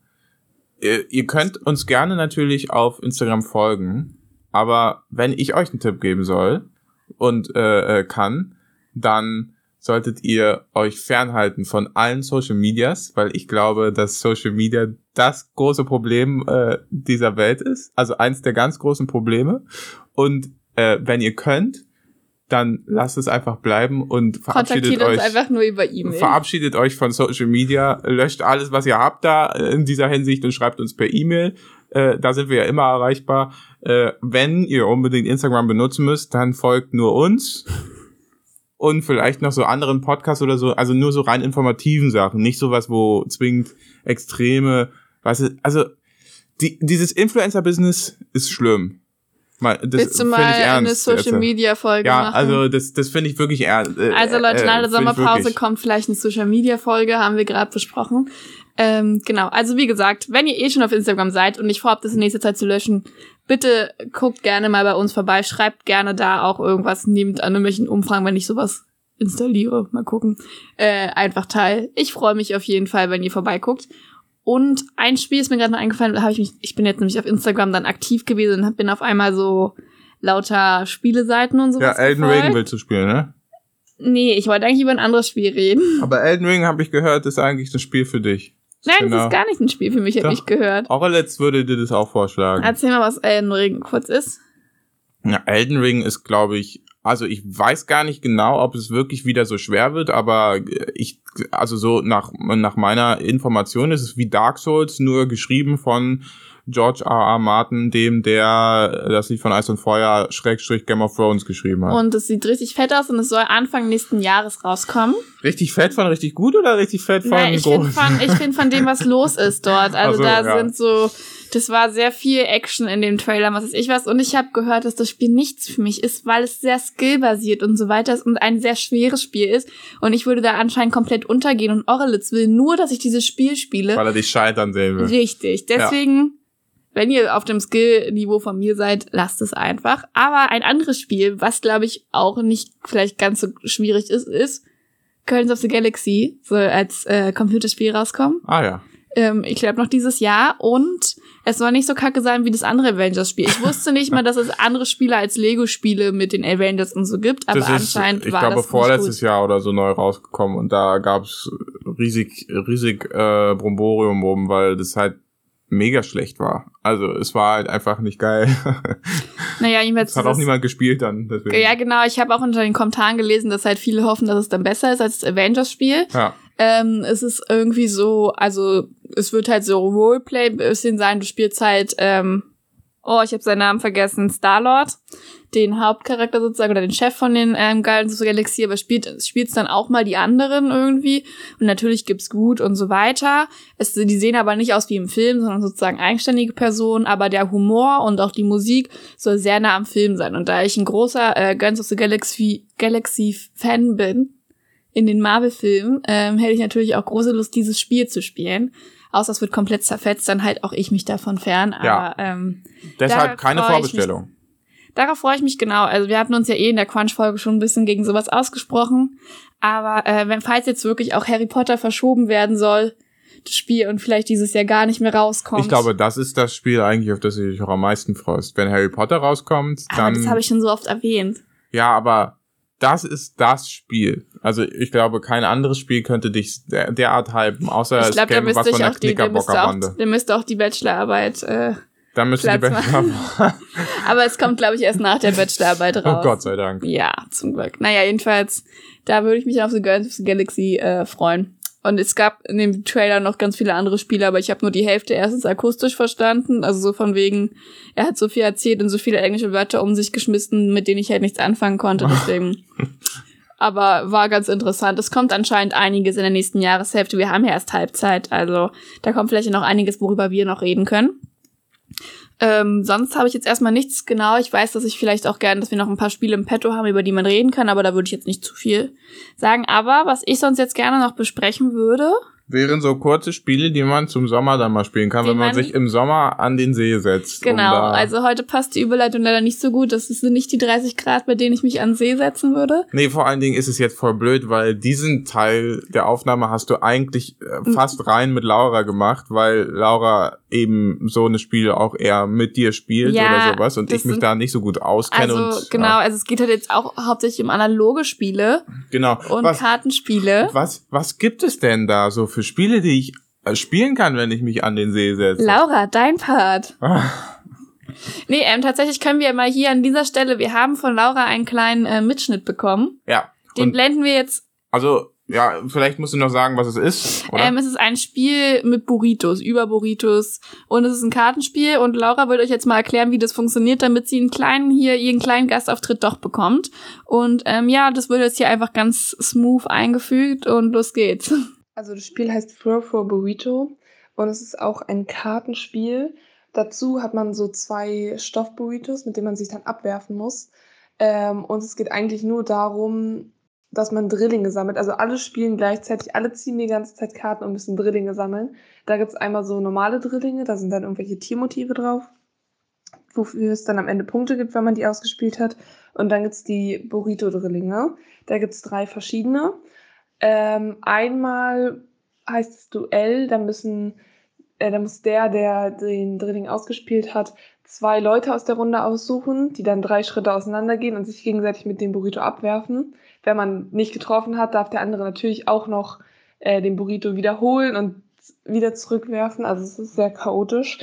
ihr, ihr könnt uns gerne natürlich auf Instagram folgen, aber wenn ich euch einen Tipp geben soll und äh, äh, kann, dann solltet ihr euch fernhalten von allen Social Medias, weil ich glaube, dass Social Media das große Problem äh, dieser Welt ist, also eins der ganz großen Probleme. Und äh, wenn ihr könnt, dann lasst es einfach bleiben und verabschiedet euch. einfach nur über e Verabschiedet euch von Social Media, löscht alles, was ihr habt da in dieser Hinsicht und schreibt uns per E-Mail. Äh, da sind wir ja immer erreichbar. Äh, wenn ihr unbedingt Instagram benutzen müsst, dann folgt nur uns und vielleicht noch so anderen Podcasts oder so, also nur so rein informativen Sachen, nicht sowas, wo zwingend extreme, weißt du, also die, dieses Influencer-Business ist schlimm. Mal, das Willst du mal eine Social Media Folge ja, machen? Ja, also das, das finde ich wirklich ernst. Äh, also Leute, nach der Sommerpause kommt vielleicht eine Social Media Folge, haben wir gerade besprochen. Ähm, genau, also wie gesagt, wenn ihr eh schon auf Instagram seid und nicht vorhabt, das in nächster Zeit zu löschen, bitte guckt gerne mal bei uns vorbei, schreibt gerne da auch irgendwas, nehmt an irgendwelchen Umfragen, wenn ich sowas installiere, mal gucken, äh, einfach teil. Ich freue mich auf jeden Fall, wenn ihr vorbeiguckt. Und ein Spiel ist mir gerade noch eingefallen, da habe ich mich, ich bin jetzt nämlich auf Instagram dann aktiv gewesen und bin auf einmal so lauter Spieleseiten und so. Ja, Elden gefolgt. Ring willst du spielen, ne? Nee, ich wollte eigentlich über ein anderes Spiel reden. Aber Elden Ring, habe ich gehört, ist eigentlich ein Spiel für dich. Nein, genau. das ist gar nicht ein Spiel für mich, habe ich gehört. Orelitz würde dir das auch vorschlagen. Erzähl mal, was Elden Ring kurz ist. Ja, Elden Ring ist, glaube ich, also ich weiß gar nicht genau, ob es wirklich wieder so schwer wird, aber ich, also so nach, nach meiner Information ist es wie Dark Souls, nur geschrieben von George R. R. Martin, dem der das Lied von Eis und Feuer Schrägstrich Game of Thrones geschrieben hat. Und es sieht richtig fett aus und es soll Anfang nächsten Jahres rauskommen. Richtig fett von richtig gut oder richtig fett von Nein, ich finde von, ich find von dem, was los ist dort. Also so, da ja. sind so, das war sehr viel Action in dem Trailer, was weiß ich was. Und ich habe gehört, dass das Spiel nichts für mich ist, weil es sehr skillbasiert und so weiter ist und ein sehr schweres Spiel ist. Und ich würde da anscheinend komplett untergehen. Und Orelitz will nur, dass ich dieses Spiel spiele. Weil er dich scheitern sehen will. Richtig. Deswegen... Ja wenn ihr auf dem Skill-Niveau von mir seid, lasst es einfach. Aber ein anderes Spiel, was glaube ich auch nicht vielleicht ganz so schwierig ist, ist Curtains of the Galaxy soll als äh, Computerspiel rauskommen. Ah ja. Ähm, ich glaube noch dieses Jahr und es soll nicht so kacke sein wie das andere Avengers-Spiel. Ich wusste nicht mal, dass es andere Spiele als Lego-Spiele mit den Avengers und so gibt, aber das ist, anscheinend ich war glaube, das vorletztes Jahr oder so neu rausgekommen und da gab's riesig, riesig äh, Bromborium oben, weil das halt mega schlecht war. Also es war halt einfach nicht geil. Naja. Es hat auch niemand gespielt dann. Deswegen. Ja, genau. Ich habe auch unter den Kommentaren gelesen, dass halt viele hoffen, dass es dann besser ist als das Avengers-Spiel. Ja. Ähm, es ist irgendwie so, also es wird halt so Roleplay ein bisschen sein. Du spielst halt ähm, oh, ich habe seinen Namen vergessen, Star-Lord, den Hauptcharakter sozusagen oder den Chef von den ähm, Guardians of the Galaxy, aber spielt spielt's dann auch mal die anderen irgendwie und natürlich gibt's gut und so weiter. Es, die sehen aber nicht aus wie im Film, sondern sozusagen eigenständige Personen, aber der Humor und auch die Musik soll sehr nah am Film sein und da ich ein großer äh, Guardians of the Galaxy Galaxy Fan bin in den Marvel-Filmen, ähm, hätte ich natürlich auch große Lust, dieses Spiel zu spielen außer es wird komplett zerfetzt, dann halt auch ich mich davon fern. Aber ja. ähm, deshalb keine Vorbestellung. Darauf freue ich mich genau. Also wir hatten uns ja eh in der Crunch-Folge schon ein bisschen gegen sowas ausgesprochen. Aber äh, wenn falls jetzt wirklich auch Harry Potter verschoben werden soll, das Spiel und vielleicht dieses Jahr gar nicht mehr rauskommt. Ich glaube, das ist das Spiel eigentlich, auf das du dich auch am meisten freust. Wenn Harry Potter rauskommt, dann. Aber das habe ich schon so oft erwähnt. Ja, aber das ist das Spiel. Also ich glaube, kein anderes Spiel könnte dich derart hypen, außer ich glaub, es käme was von der Knickerbockerbande. Der müsste auch die Bachelorarbeit äh, da müsste die Bachelorarbeit. Aber es kommt, glaube ich, erst nach der Bachelorarbeit oh raus. Oh Gott sei Dank. Ja, zum Glück. Naja, jedenfalls, da würde ich mich auf The Guardians of the Galaxy äh, freuen. Und es gab in dem Trailer noch ganz viele andere Spiele, aber ich habe nur die Hälfte erstens akustisch verstanden. Also so von wegen, er hat so viel erzählt und so viele englische Wörter um sich geschmissen, mit denen ich halt nichts anfangen konnte. Deswegen. aber war ganz interessant. Es kommt anscheinend einiges in der nächsten Jahreshälfte. Wir haben ja erst Halbzeit, also da kommt vielleicht noch einiges, worüber wir noch reden können. Ähm, sonst habe ich jetzt erstmal nichts genau. Ich weiß, dass ich vielleicht auch gerne, dass wir noch ein paar Spiele im Petto haben, über die man reden kann, aber da würde ich jetzt nicht zu viel sagen. Aber was ich sonst jetzt gerne noch besprechen würde, wären so kurze Spiele, die man zum Sommer dann mal spielen kann, wenn man, sich im Sommer an den See setzt. Genau, um also heute passt die Überleitung leider nicht so gut. Das sind nicht die 30 Grad, bei denen ich mich an den See setzen würde. Nee, vor allen Dingen ist es jetzt voll blöd, weil diesen Teil der Aufnahme hast du eigentlich äh, fast rein mit Laura gemacht, weil Laura eben so eine Spiele auch eher mit dir spielt ja, oder sowas und ich mich da nicht so gut auskenne. Also und, genau, ja. also es geht halt jetzt auch hauptsächlich um analoge Spiele. Genau. Und was, Kartenspiele. Was, was gibt es denn da so für Spiele, die ich äh, spielen kann, wenn ich mich an den See setze. Laura, dein Part. Ah. Nee, ähm, tatsächlich können wir mal hier an dieser Stelle, wir haben von Laura einen kleinen äh, Mitschnitt bekommen. Ja. Den blenden wir jetzt. Also, ja, vielleicht musst du noch sagen, was es ist. Oder? Ähm, es ist ein Spiel mit Burritos, über Burritos. Und es ist ein Kartenspiel. Und Laura wird euch jetzt mal erklären, wie das funktioniert, damit sie einen kleinen hier, ihren kleinen Gastauftritt doch bekommt. Und ähm, ja, das wird jetzt hier einfach ganz smooth eingefügt und los geht's. Also das Spiel heißt Throw for Burrito und es ist auch ein Kartenspiel, Dazu hat man so zwei Stoffburritos, mit denen man sich dann abwerfen muss. Ähm, und es geht eigentlich nur darum, dass man Drillinge sammelt. Also alle spielen gleichzeitig, alle ziehen die ganze Zeit Karten und müssen Drillinge sammeln. Da gibt's einmal so normale Drillinge, da sind dann irgendwelche Tiermotive drauf, wofür es dann am Ende Punkte gibt, wenn man die ausgespielt hat. Und dann gibt's die Burrito-Drillinge. Da gibt's drei verschiedene. Ähm, einmal heißt es Duell, da müssen äh, da muss der, der den Drilling ausgespielt hat, zwei Leute aus der Runde aussuchen, die dann drei Schritte auseinandergehen und sich gegenseitig mit dem Burrito abwerfen. Wenn man nicht getroffen hat, darf der andere natürlich auch noch äh, den Burrito wiederholen und wieder zurückwerfen. Also es ist sehr chaotisch.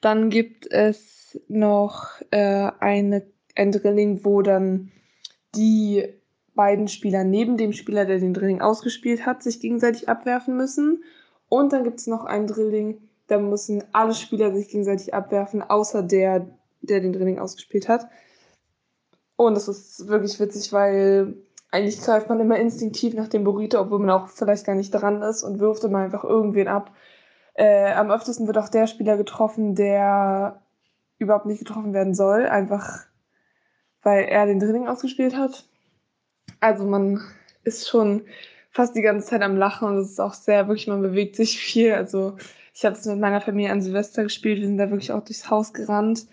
Dann gibt es noch äh, eine, ein Drilling, wo dann die beiden Spieler neben dem Spieler, der den Drilling ausgespielt hat, sich gegenseitig abwerfen müssen. Und dann gibt es noch ein Drilling, da müssen alle Spieler sich gegenseitig abwerfen, außer der, der den Drilling ausgespielt hat. Und das ist wirklich witzig, weil eigentlich greift man immer instinktiv nach dem Burrito, obwohl man auch vielleicht gar nicht dran ist und wirft immer einfach irgendwen ab. Äh, am öftesten wird auch der Spieler getroffen, der überhaupt nicht getroffen werden soll, einfach weil er den Drilling ausgespielt hat. Also man ist schon fast die ganze Zeit am Lachen und es ist auch sehr, wirklich, man bewegt sich viel. Also ich habe es mit meiner Familie an Silvester gespielt. Wir sind da wirklich auch durchs Haus gerannt.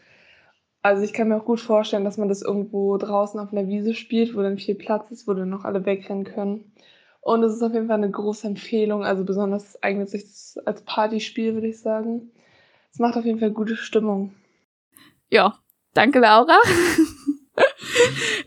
Also ich kann mir auch gut vorstellen, dass man das irgendwo draußen auf einer Wiese spielt, wo dann viel Platz ist, wo dann noch alle wegrennen können. Und es ist auf jeden Fall eine große Empfehlung. Also besonders eignet sich das als Partyspiel, würde ich sagen. Es macht auf jeden Fall gute Stimmung. Ja, danke Laura.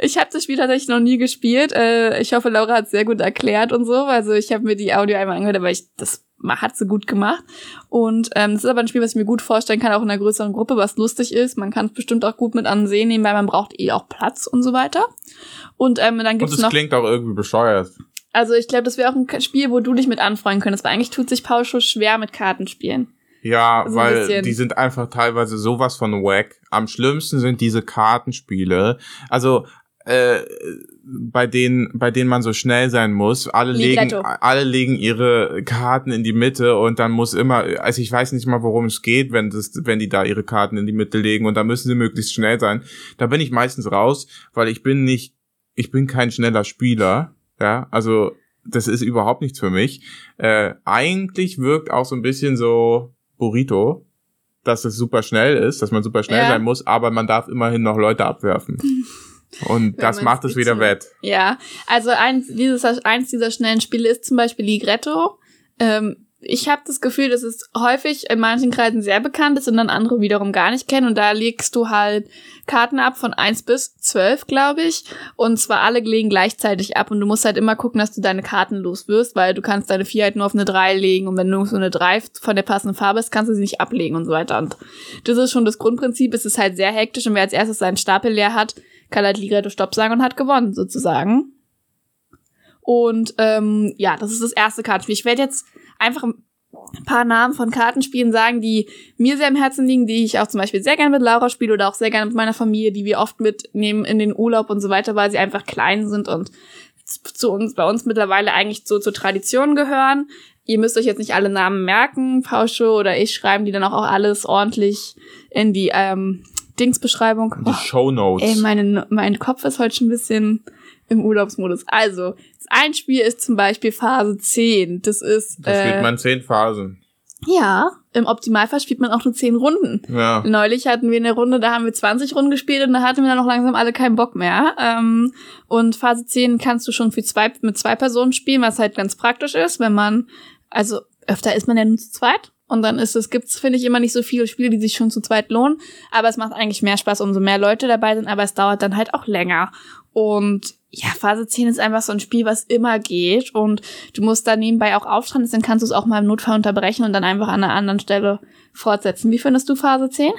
ich habe das Spiel tatsächlich noch nie gespielt. Äh, ich hoffe, Laura hat es sehr gut erklärt und so. Also ich habe mir die Audio einmal angehört, aber ich das hat sie gut gemacht. Und ähm, das ist aber ein Spiel, was ich mir gut vorstellen kann, auch in einer größeren Gruppe, was lustig ist. Man kann es bestimmt auch gut mit ansehen, nehmen, weil man braucht eh auch Platz und so weiter. Und ähm, dann gibt's und noch. das klingt auch irgendwie bescheuert. Also ich glaube, das wäre auch ein Spiel, wo du dich mit anfreuen könntest, weil eigentlich tut sich Paul schon schwer mit Kartenspielen. Ja, so weil die sind einfach teilweise sowas von wack. Am schlimmsten sind diese Kartenspiele. Also äh, bei denen, bei denen man so schnell sein muss. Alle legen, alle legen ihre Karten in die Mitte und dann muss immer, also ich weiß nicht mal, worum es geht, wenn das, wenn die da ihre Karten in die Mitte legen und da müssen sie möglichst schnell sein. Da bin ich meistens raus, weil ich bin nicht, ich bin kein schneller Spieler. Ja, also das ist überhaupt nichts für mich. Äh, eigentlich wirkt auch so ein bisschen so Burrito, dass es super schnell ist, dass man super schnell ja. sein muss, aber man darf immerhin noch Leute abwerfen. Und das macht es wieder wett. Ja, also eins, dieses, eins dieser schnellen Spiele ist zum Beispiel Ligretto. Ähm, ich habe das Gefühl, dass es häufig in manchen Kreisen sehr bekannt ist und dann andere wiederum gar nicht kennen. Und da legst du halt Karten ab von eins bis zwölf, glaube ich. Und zwar alle legen gleichzeitig ab. Und du musst halt immer gucken, dass du deine Karten los wirst, weil du kannst deine vier halt nur auf eine drei legen. Und wenn du so eine drei von der passenden Farbe ist, kannst du sie nicht ablegen und so weiter. Und das ist schon das Grundprinzip. Es ist halt sehr hektisch. Und wer als erstes seinen Stapel leer hat, kann halt Ligretto Stopp sagen und hat gewonnen, sozusagen. Und ähm, ja, das ist das erste Kartenspiel. Ich werde jetzt einfach ein paar Namen von Kartenspielen sagen, die mir sehr am Herzen liegen, die ich auch zum Beispiel sehr gerne mit Laura spiele oder auch sehr gerne mit meiner Familie, die wir oft mitnehmen in den Urlaub und so weiter, weil sie einfach klein sind und zu uns, bei uns mittlerweile eigentlich so zur Tradition gehören. Ihr müsst euch jetzt nicht alle Namen merken. Pauscho oder ich schreiben die dann auch, auch alles ordentlich in die ähm, Dingsbeschreibung. Die oh, Show Notes. Ey, meine, mein Kopf ist heute schon ein bisschen im Urlaubsmodus. Also, ein Spiel ist zum Beispiel Phase 10. Das ist. Da spielt äh, man 10 Phasen. Ja, im Optimalfall spielt man auch nur 10 Runden. Ja. Neulich hatten wir eine Runde, da haben wir 20 Runden gespielt und da hatten wir dann noch langsam alle keinen Bock mehr. Ähm, und Phase 10 kannst du schon für zwei, mit zwei Personen spielen, was halt ganz praktisch ist, wenn man, also öfter ist man ja nur zu zweit. Und dann ist es, gibt's, finde ich, immer nicht so viele Spiele, die sich schon zu zweit lohnen. Aber es macht eigentlich mehr Spaß, umso mehr Leute dabei sind, aber es dauert dann halt auch länger. Und ja, Phase 10 ist einfach so ein Spiel, was immer geht. Und du musst da nebenbei auch aufstehen, dann kannst du es auch mal im Notfall unterbrechen und dann einfach an einer anderen Stelle fortsetzen. Wie findest du Phase 10?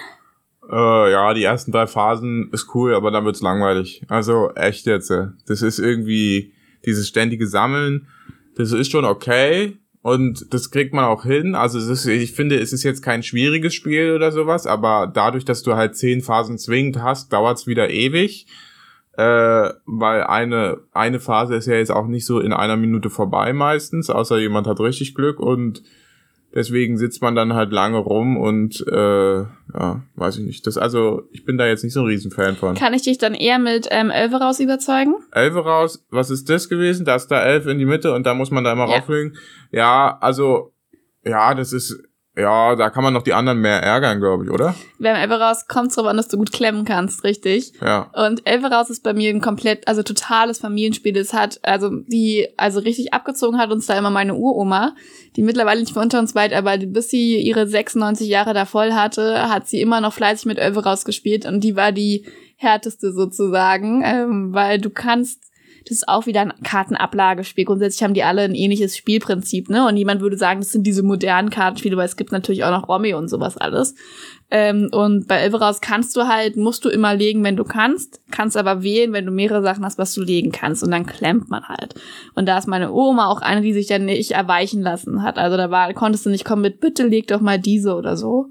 Äh, ja, die ersten drei Phasen ist cool, aber dann wird's langweilig. Also echt jetzt. Das ist irgendwie dieses ständige Sammeln. Das ist schon okay, und das kriegt man auch hin. Also ist, ich finde, es ist jetzt kein schwieriges Spiel oder sowas, aber dadurch, dass du halt zehn Phasen zwingend hast, dauert's wieder ewig. Äh, weil eine, eine Phase ist ja jetzt auch nicht so in einer Minute vorbei meistens, außer jemand hat richtig Glück und Deswegen sitzt man dann halt lange rum und äh, ja, weiß ich nicht. Das also, ich bin da jetzt nicht so ein Riesenfan von. Kann ich dich dann eher mit ähm, Elfe raus überzeugen? Elfe raus, was ist das gewesen? Da ist da Elf in die Mitte und da muss man da immer ja. rauflegen. Ja, also ja, das ist ja, da kann man noch die anderen mehr ärgern, glaube ich, oder? Beim Elveraus kommt es darauf an, dass du gut klemmen kannst, richtig? Ja. Und Elveraus ist bei mir ein komplett, also totales Familienspiel. Das hat, also die, also richtig abgezogen hat uns da immer meine Uroma, die mittlerweile nicht mehr unter uns weit, aber bis sie ihre 96 Jahre da voll hatte, hat sie immer noch fleißig mit Elveraus gespielt und die war die härteste sozusagen, ähm, weil du kannst das ist auch wieder ein Kartenablagespiel. Grundsätzlich haben die alle ein ähnliches Spielprinzip, ne? Und jemand würde sagen, das sind diese modernen Kartenspiele, weil es gibt natürlich auch noch Romy und sowas alles. Ähm, und bei Elveraus kannst du halt, musst du immer legen, wenn du kannst, kannst aber wählen, wenn du mehrere Sachen hast, was du legen kannst. Und dann klemmt man halt. Und da ist meine Oma auch eine, die sich dann nicht erweichen lassen hat. Also da war, konntest du nicht kommen mit, bitte leg doch mal diese oder so.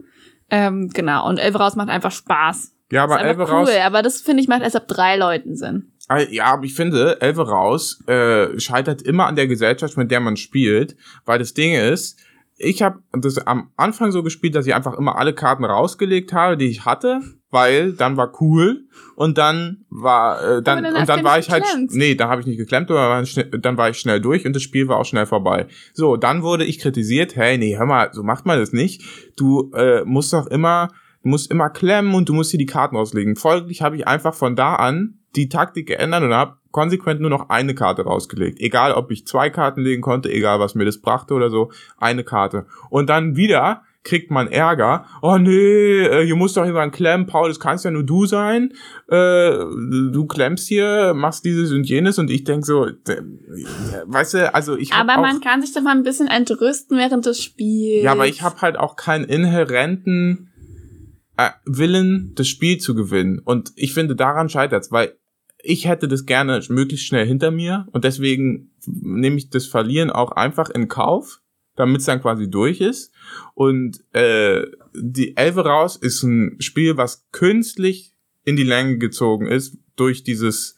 Ähm, genau. Und Elveraus macht einfach Spaß. Ja, aber Elveraus. Cool, aber das finde ich macht erst ab drei Leuten Sinn. Ja, aber ich finde, Elfe raus äh, scheitert immer an der Gesellschaft, mit der man spielt, weil das Ding ist, ich habe das am Anfang so gespielt, dass ich einfach immer alle Karten rausgelegt habe, die ich hatte, weil dann war cool und dann war äh, dann, dann und dann war ich halt nee, da habe ich nicht geklemmt, aber dann war ich schnell durch und das Spiel war auch schnell vorbei. So, dann wurde ich kritisiert, hey, nee, hör mal, so macht man das nicht. Du äh, musst doch immer musst immer klemmen und du musst hier die Karten auslegen. Folglich habe ich einfach von da an die Taktik geändert und habe konsequent nur noch eine Karte rausgelegt. Egal, ob ich zwei Karten legen konnte, egal, was mir das brachte oder so, eine Karte. Und dann wieder kriegt man Ärger. Oh nee, äh, hier muss doch jemand klemmen, Paul, das kannst ja nur du sein. Äh, du klemmst hier, machst dieses und jenes und ich denk so, weißt du, also ich Aber man kann sich doch mal ein bisschen entrüsten während des Spiels. Ja, aber ich habe halt auch keinen inhärenten äh, Willen, das Spiel zu gewinnen. Und ich finde, daran scheitert's, weil ich hätte das gerne möglichst schnell hinter mir und deswegen nehme ich das Verlieren auch einfach in Kauf, damit es dann quasi durch ist. Und äh, die Elfe raus ist ein Spiel, was künstlich in die Länge gezogen ist durch dieses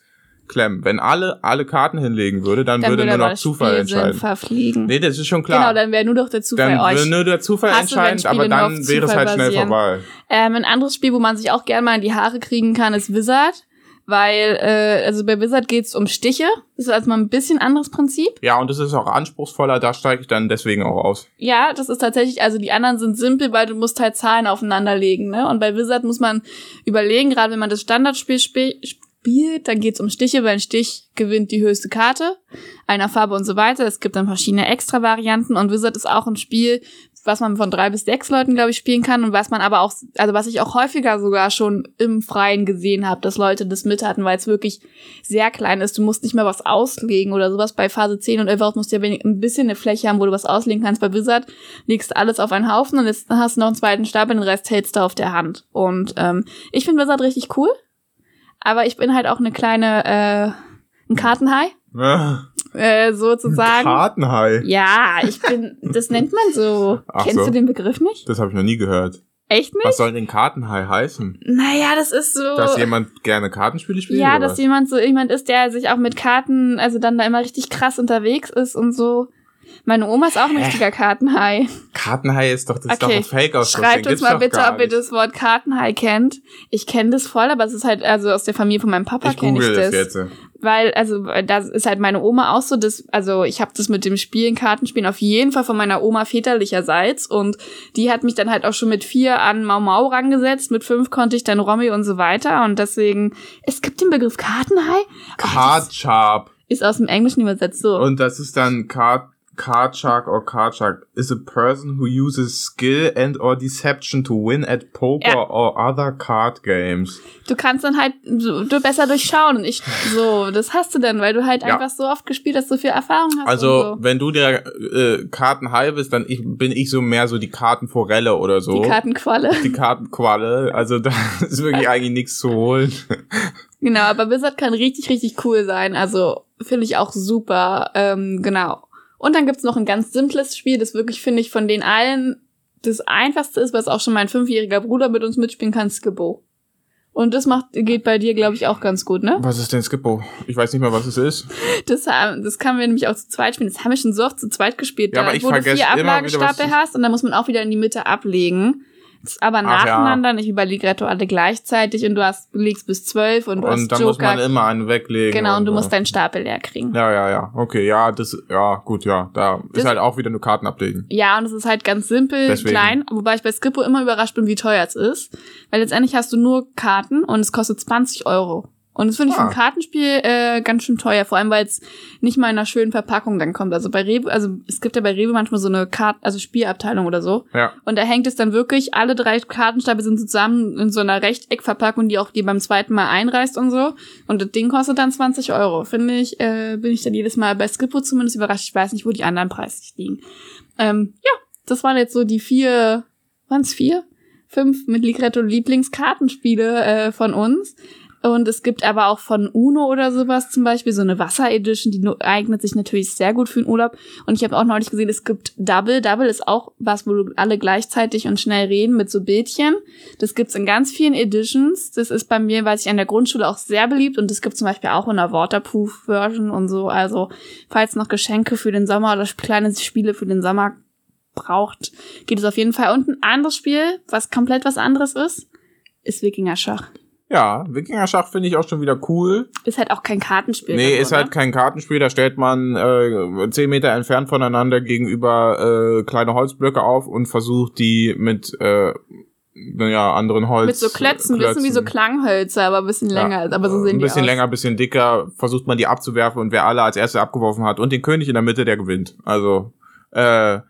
Klemmen. Wenn alle alle Karten hinlegen würde, dann, dann würde, würde nur noch Zufall entscheiden. Verfliegen. Nee, das ist schon klar. Genau, dann wäre nur noch der Zufall dann würde nur der Zufall entscheiden, aber dann wäre es halt schnell vorbei. Ähm, ein anderes Spiel, wo man sich auch gerne mal in die Haare kriegen kann, ist Wizard weil äh, also bei Wizard geht's um Stiche. Das ist also mal ein bisschen anderes Prinzip. Ja, und das ist auch anspruchsvoller, da steige ich dann deswegen auch aus. Ja, das ist tatsächlich, also die anderen sind simpel, weil du musst halt Zahlen aufeinander legen, ne? Und bei Wizard muss man überlegen, gerade wenn man das Standardspiel spielt, dann geht's um Stiche, weil ein Stich gewinnt die höchste Karte einer Farbe und so weiter. Es gibt dann verschiedene Extra-Varianten und Wizard ist auch ein Spiel, was man von drei bis sechs Leuten, glaube ich, spielen kann und was man aber auch, also was ich auch häufiger sogar schon im Freien gesehen habe, dass Leute das mit hatten, weil es wirklich sehr klein ist. Du musst nicht mehr was auslegen oder sowas. Bei Phase 10 und 11 musst du ja ein bisschen eine Fläche haben, wo du was auslegen kannst. Bei Wizard legst alles auf einen Haufen und jetzt hast du noch einen zweiten Stapel, den Rest hältst du auf der Hand. Und ähm, ich finde Wizard richtig cool, aber ich bin halt auch eine kleine, äh, ein Kartenhai. Äh, sozusagen. Kartenhai. Ja, ich bin, das nennt man so. Ach Kennst so. du den Begriff nicht? Das habe ich noch nie gehört. Echt nicht? Was soll denn Kartenhai heißen? Naja, das ist so. Dass jemand gerne Kartenspiele spielt? Ja, dass was? jemand so jemand ist, der sich auch mit Karten, also dann da immer richtig krass unterwegs ist und so. Meine Oma ist auch ein richtiger Kartenhai. Kartenhai ist doch, das okay. ist doch ein fake aus Schreibt uns mal bitte, ob ihr das Wort Kartenhai kennt. Ich kenne das voll, aber es ist halt, also aus der Familie von meinem Papa kenne ich das. das jetzt. Weil, also, da ist halt meine Oma auch so, das, also ich habe das mit dem Spielen, Kartenspielen auf jeden Fall von meiner Oma väterlicherseits. Und die hat mich dann halt auch schon mit vier an Mau Mau rangesetzt, mit fünf konnte ich dann Romy und so weiter. Und deswegen, es gibt den Begriff Kartenhai. Card Sharp. Ist aus dem Englischen übersetzt so. Und das ist dann Card card shark or card shark is a person who uses skill and or deception to win at poker ja. or other card games. Du kannst dann halt so, du besser durchschauen und ich so, das hast du dann, weil du halt ja. einfach so oft gespielt hast, so viel Erfahrung hast. Also, so. wenn du der äh, Kartenhai bist, dann ich, bin ich so mehr so die Kartenforelle oder so. Die Kartenqualle. Die Kartenqualle, also da ist wirklich eigentlich nichts zu holen. Genau, aber Wizard kann richtig, richtig cool sein. Also finde ich auch super. Ähm, genau. Und dann gibt's noch ein ganz simples Spiel, das wirklich, finde ich, von den allen das einfachste ist, was auch schon mein fünfjähriger Bruder mit uns mitspielen kann, Skibbo. Und das macht, geht bei dir, glaube ich, auch ganz gut, ne? Was ist denn Skippo? Ich weiß nicht mehr, was es ist. Das, das kann wir nämlich auch zu zweit spielen. Das haben wir schon so oft zu zweit gespielt. Ja, aber ich wo du vier Ablagestapel hast und dann muss man auch wieder in die Mitte ablegen aber nacheinander, ja. nicht wie bei Ligretto alle gleichzeitig und du hast legst bis zwölf und du und hast dann Joker. muss man immer einen weglegen. Genau, und, und du musst deinen Stapel leer kriegen. Ja, ja, ja. Okay, ja, das, ja, gut, ja. Da das ist halt auch wieder nur Karten ablegen. Ja, und es ist halt ganz simpel, Deswegen. klein, wobei ich bei Skippo immer überrascht bin, wie teuer es ist. Weil letztendlich hast du nur Karten und es kostet 20 Euro. Und das finde ich ah. für ein Kartenspiel äh, ganz schön teuer, vor allem weil es nicht mal in einer schönen Verpackung dann kommt. Also bei Rewe, also es gibt ja bei Rewe manchmal so eine Kart also Spielabteilung oder so. Ja. Und da hängt es dann wirklich, alle drei Kartenstapel sind zusammen in so einer Rechteckverpackung, die auch die beim zweiten Mal einreißt und so. Und das Ding kostet dann 20 Euro. Finde ich, äh, bin ich dann jedes Mal bei Skippo zumindest überrascht. Ich weiß nicht, wo die anderen preislich liegen. Ähm, ja, das waren jetzt so die vier, waren es vier? Fünf mit Ligretto Lieblingskartenspiele äh, von uns. Und es gibt aber auch von Uno oder sowas zum Beispiel so eine Wasser-Edition, die eignet sich natürlich sehr gut für den Urlaub. Und ich habe auch neulich gesehen, es gibt Double. Double ist auch was, wo du alle gleichzeitig und schnell reden mit so Bildchen. Das gibt's in ganz vielen Editions. Das ist bei mir, weiß ich, an der Grundschule auch sehr beliebt. Und das gibt zum Beispiel auch in der Waterproof-Version und so. Also, falls noch Geschenke für den Sommer oder kleine Spiele für den Sommer braucht, geht es auf jeden Fall. Und ein anderes Spiel, was komplett was anderes ist, ist Wikinger Schach. Ja, Wikinger-Schach finde ich auch schon wieder cool. Ist halt auch kein Kartenspiel. Nee, ist halt kein Kartenspiel. Da stellt man äh, zehn Meter entfernt voneinander gegenüber äh, kleine Holzblöcke auf und versucht die mit äh, naja, anderen Holz. Mit so Klötzen, Klötzen. bisschen wie so Klanghölzer, aber ein bisschen länger. Ja, aber so sehen Ein bisschen länger, ein bisschen dicker, versucht man die abzuwerfen und wer alle als erster abgeworfen hat und den König in der Mitte, der gewinnt. Also, äh,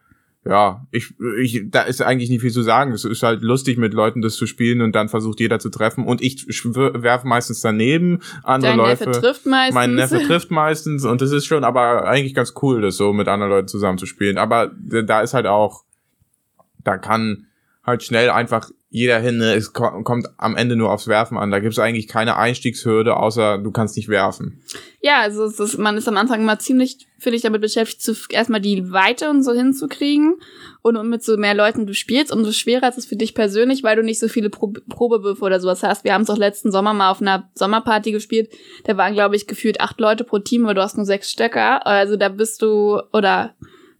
ja, ich, ich, da ist eigentlich nicht viel zu sagen. Es ist halt lustig, mit Leuten das zu spielen und dann versucht jeder zu treffen. Und ich werfe meistens daneben. Andere Dein Leute. Neffe trifft meistens. Mein Neffe trifft meistens. Und das ist schon aber eigentlich ganz cool, das so mit anderen Leuten zusammen zu spielen. Aber da ist halt auch, da kann halt schnell einfach jeder hin, ne? es kommt am Ende nur aufs Werfen an. Da gibt es eigentlich keine Einstiegshürde, außer du kannst nicht werfen. Ja, also ist, man ist am Anfang immer ziemlich, finde ich, damit beschäftigt, zu, erstmal die Weite und so hinzukriegen. Und, und mit so mehr Leuten du spielst, umso schwerer ist es für dich persönlich, weil du nicht so viele Pro Probewürfe oder sowas hast. Wir haben es auch letzten Sommer mal auf einer Sommerparty gespielt. Da waren, glaube ich, gefühlt acht Leute pro Team, aber du hast nur sechs Stöcker. Also da bist du, oder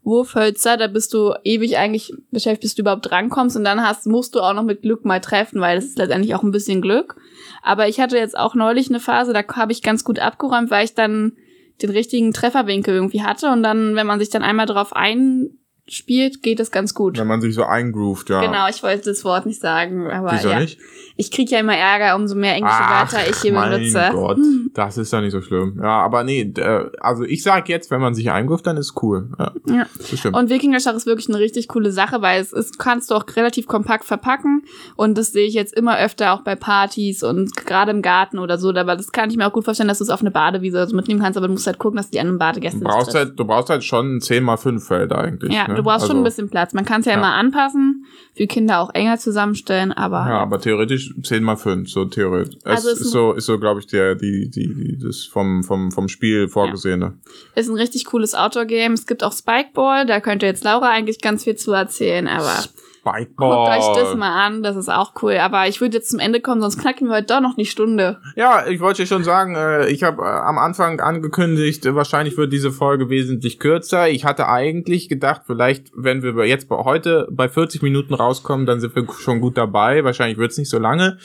Wurfhölzer, da bist du ewig eigentlich beschäftigt, bis du überhaupt drankommst und dann hast, musst du auch noch mit Glück mal treffen, weil das ist letztendlich auch ein bisschen Glück. Aber ich hatte jetzt auch neulich eine Phase, da habe ich ganz gut abgeräumt, weil ich dann den richtigen Trefferwinkel irgendwie hatte und dann, wenn man sich dann einmal drauf ein spielt, geht es ganz gut. Wenn man sich so eingroovt, ja. Genau, ich wollte das Wort nicht sagen, aber Wieso ja. nicht? Ich kriege ja immer Ärger, umso mehr englische Ach, Wörter ich hier mein benutze. Mein Gott, das ist ja nicht so schlimm. Ja, aber nee, äh, also ich sag jetzt, wenn man sich eingroovt, dann ist cool. Ja, ja. Das stimmt. Und Wikingerschach ist wirklich eine richtig coole Sache, weil es ist, kannst du auch relativ kompakt verpacken und das sehe ich jetzt immer öfter auch bei Partys und gerade im Garten oder so, aber das kann ich mir auch gut vorstellen, dass du es auf eine Badewiese mitnehmen kannst, aber du musst halt gucken, dass die anderen Badegäste du brauchst halt, Du brauchst halt schon 10 mal 5 Feld eigentlich. Ja, ne? Du brauchst also, schon ein bisschen Platz. Man kann es ja, ja, immer anpassen, für Kinder auch enger zusammenstellen, aber. Ja, aber theoretisch 10 mal 5, so theoretisch. Also es ist so, ist so, glaube ich, der, die, die, die, das vom, vom, vom Spiel vorgesehene. Ja. Ist ein richtig cooles Outdoor-Game. Es gibt auch Spikeball, da könnte jetzt Laura eigentlich ganz viel zu erzählen, aber. Spikeball. Guckt euch das mal an, das ist auch cool. Aber ich würde jetzt zum Ende kommen, sonst knacken wir heute doch noch die Stunde. Ja, ich wollte schon sagen, äh, ich habe äh, am Anfang angekündigt, äh, wahrscheinlich wird diese Folge wesentlich kürzer. Ich hatte eigentlich gedacht, vielleicht, wenn wir jetzt heute bei 40 Minuten rauskommen, dann sind wir schon gut dabei. Wahrscheinlich wird es nicht so lange.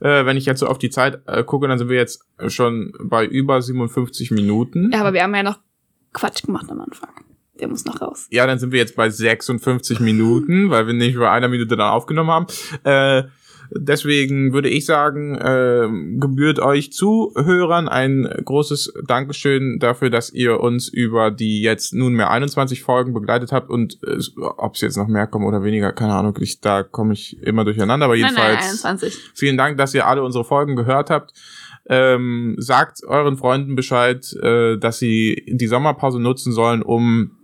Wenn ich jetzt so auf die Zeit gucke, dann sind wir jetzt schon bei über 57 Minuten. Ja, aber wir haben ja noch Quatsch gemacht am Anfang. Der muss noch raus. Ja, dann sind wir jetzt bei 56 Minuten, weil wir nicht über einer Minute dann aufgenommen haben. Äh, deswegen würde ich sagen, äh, gebührt euch Zuhörern ein großes Dankeschön dafür, dass ihr uns über die jetzt nunmehr 21 Folgen begleitet habt und äh, ob es jetzt noch mehr kommen oder weniger, keine Ahnung, ich, da komme ich immer durcheinander, aber jedenfalls nein, nein, 21. vielen Dank, dass ihr alle unsere Folgen gehört habt. Ähm, sagt euren Freunden Bescheid, äh, dass sie die Sommerpause nutzen sollen, um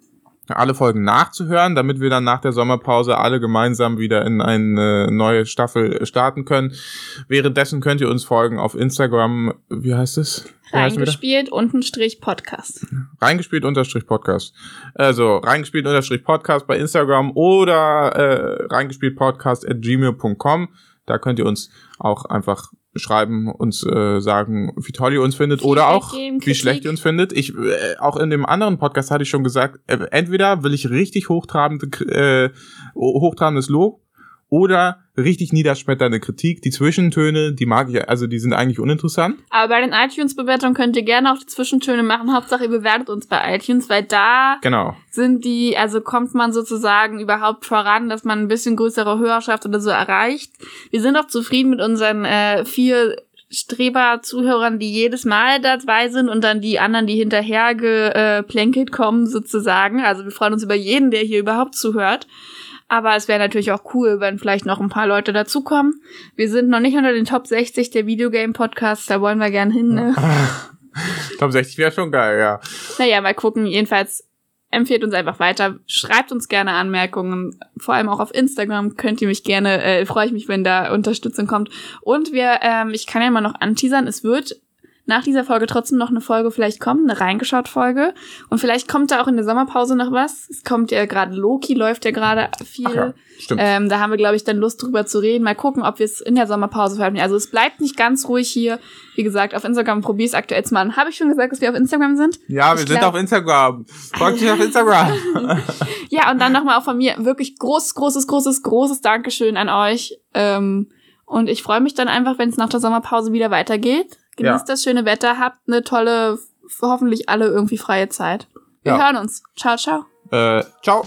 alle Folgen nachzuhören, damit wir dann nach der Sommerpause alle gemeinsam wieder in eine neue Staffel starten können. Währenddessen könnt ihr uns folgen auf Instagram. Wie heißt es? Reingespielt unterstrich Podcast. Reingespielt unterstrich Podcast. Also reingespielt unterstrich Podcast bei Instagram oder äh, reingespielt Podcast at gmail.com. Da könnt ihr uns auch einfach schreiben, uns äh, sagen, wie toll ihr uns findet Feedback oder auch geben, wie schlecht ihr uns findet. Ich äh, auch in dem anderen Podcast hatte ich schon gesagt, äh, entweder will ich richtig hochtrabende, äh, hochtrabendes Lob oder richtig niederschmetternde Kritik. Die Zwischentöne, die mag ich, also die sind eigentlich uninteressant. Aber bei den iTunes-Bewertungen könnt ihr gerne auch die Zwischentöne machen. Hauptsache ihr bewertet uns bei iTunes, weil da genau. sind die, also kommt man sozusagen überhaupt voran, dass man ein bisschen größere Hörerschaft oder so erreicht. Wir sind auch zufrieden mit unseren äh, vier Streber-Zuhörern, die jedes Mal dabei sind und dann die anderen, die hinterher geplänkelt kommen sozusagen. Also wir freuen uns über jeden, der hier überhaupt zuhört. Aber es wäre natürlich auch cool, wenn vielleicht noch ein paar Leute dazukommen. Wir sind noch nicht unter den Top 60 der Videogame-Podcasts, da wollen wir gern hin. Ne? Top 60 wäre schon geil, ja. Naja, mal gucken. Jedenfalls empfehlt uns einfach weiter. Schreibt uns gerne Anmerkungen. Vor allem auch auf Instagram könnt ihr mich gerne, äh, freue ich mich, wenn da Unterstützung kommt. Und wir, ähm, ich kann ja mal noch anteasern, es wird nach dieser Folge trotzdem noch eine Folge vielleicht kommen, eine reingeschaut-Folge. Und vielleicht kommt da auch in der Sommerpause noch was. Es kommt ja gerade Loki, läuft ja gerade viel. Ach ja, stimmt. Ähm, da haben wir, glaube ich, dann Lust drüber zu reden. Mal gucken, ob wir es in der Sommerpause veröffentlichen. Also es bleibt nicht ganz ruhig hier. Wie gesagt, auf Instagram probier es aktuell mal an. Habe ich schon gesagt, dass wir auf Instagram sind? Ja, wir ich sind glaub... auf Instagram. Folgt mich auf Instagram. ja, und dann nochmal auch von mir wirklich großes, großes, großes, großes Dankeschön an euch. Ähm, und ich freue mich dann einfach, wenn es nach der Sommerpause wieder weitergeht. Genießt ja. das schöne Wetter, habt eine tolle, hoffentlich alle irgendwie freie Zeit. Wir ja. hören uns. Ciao, ciao. Äh, ciao.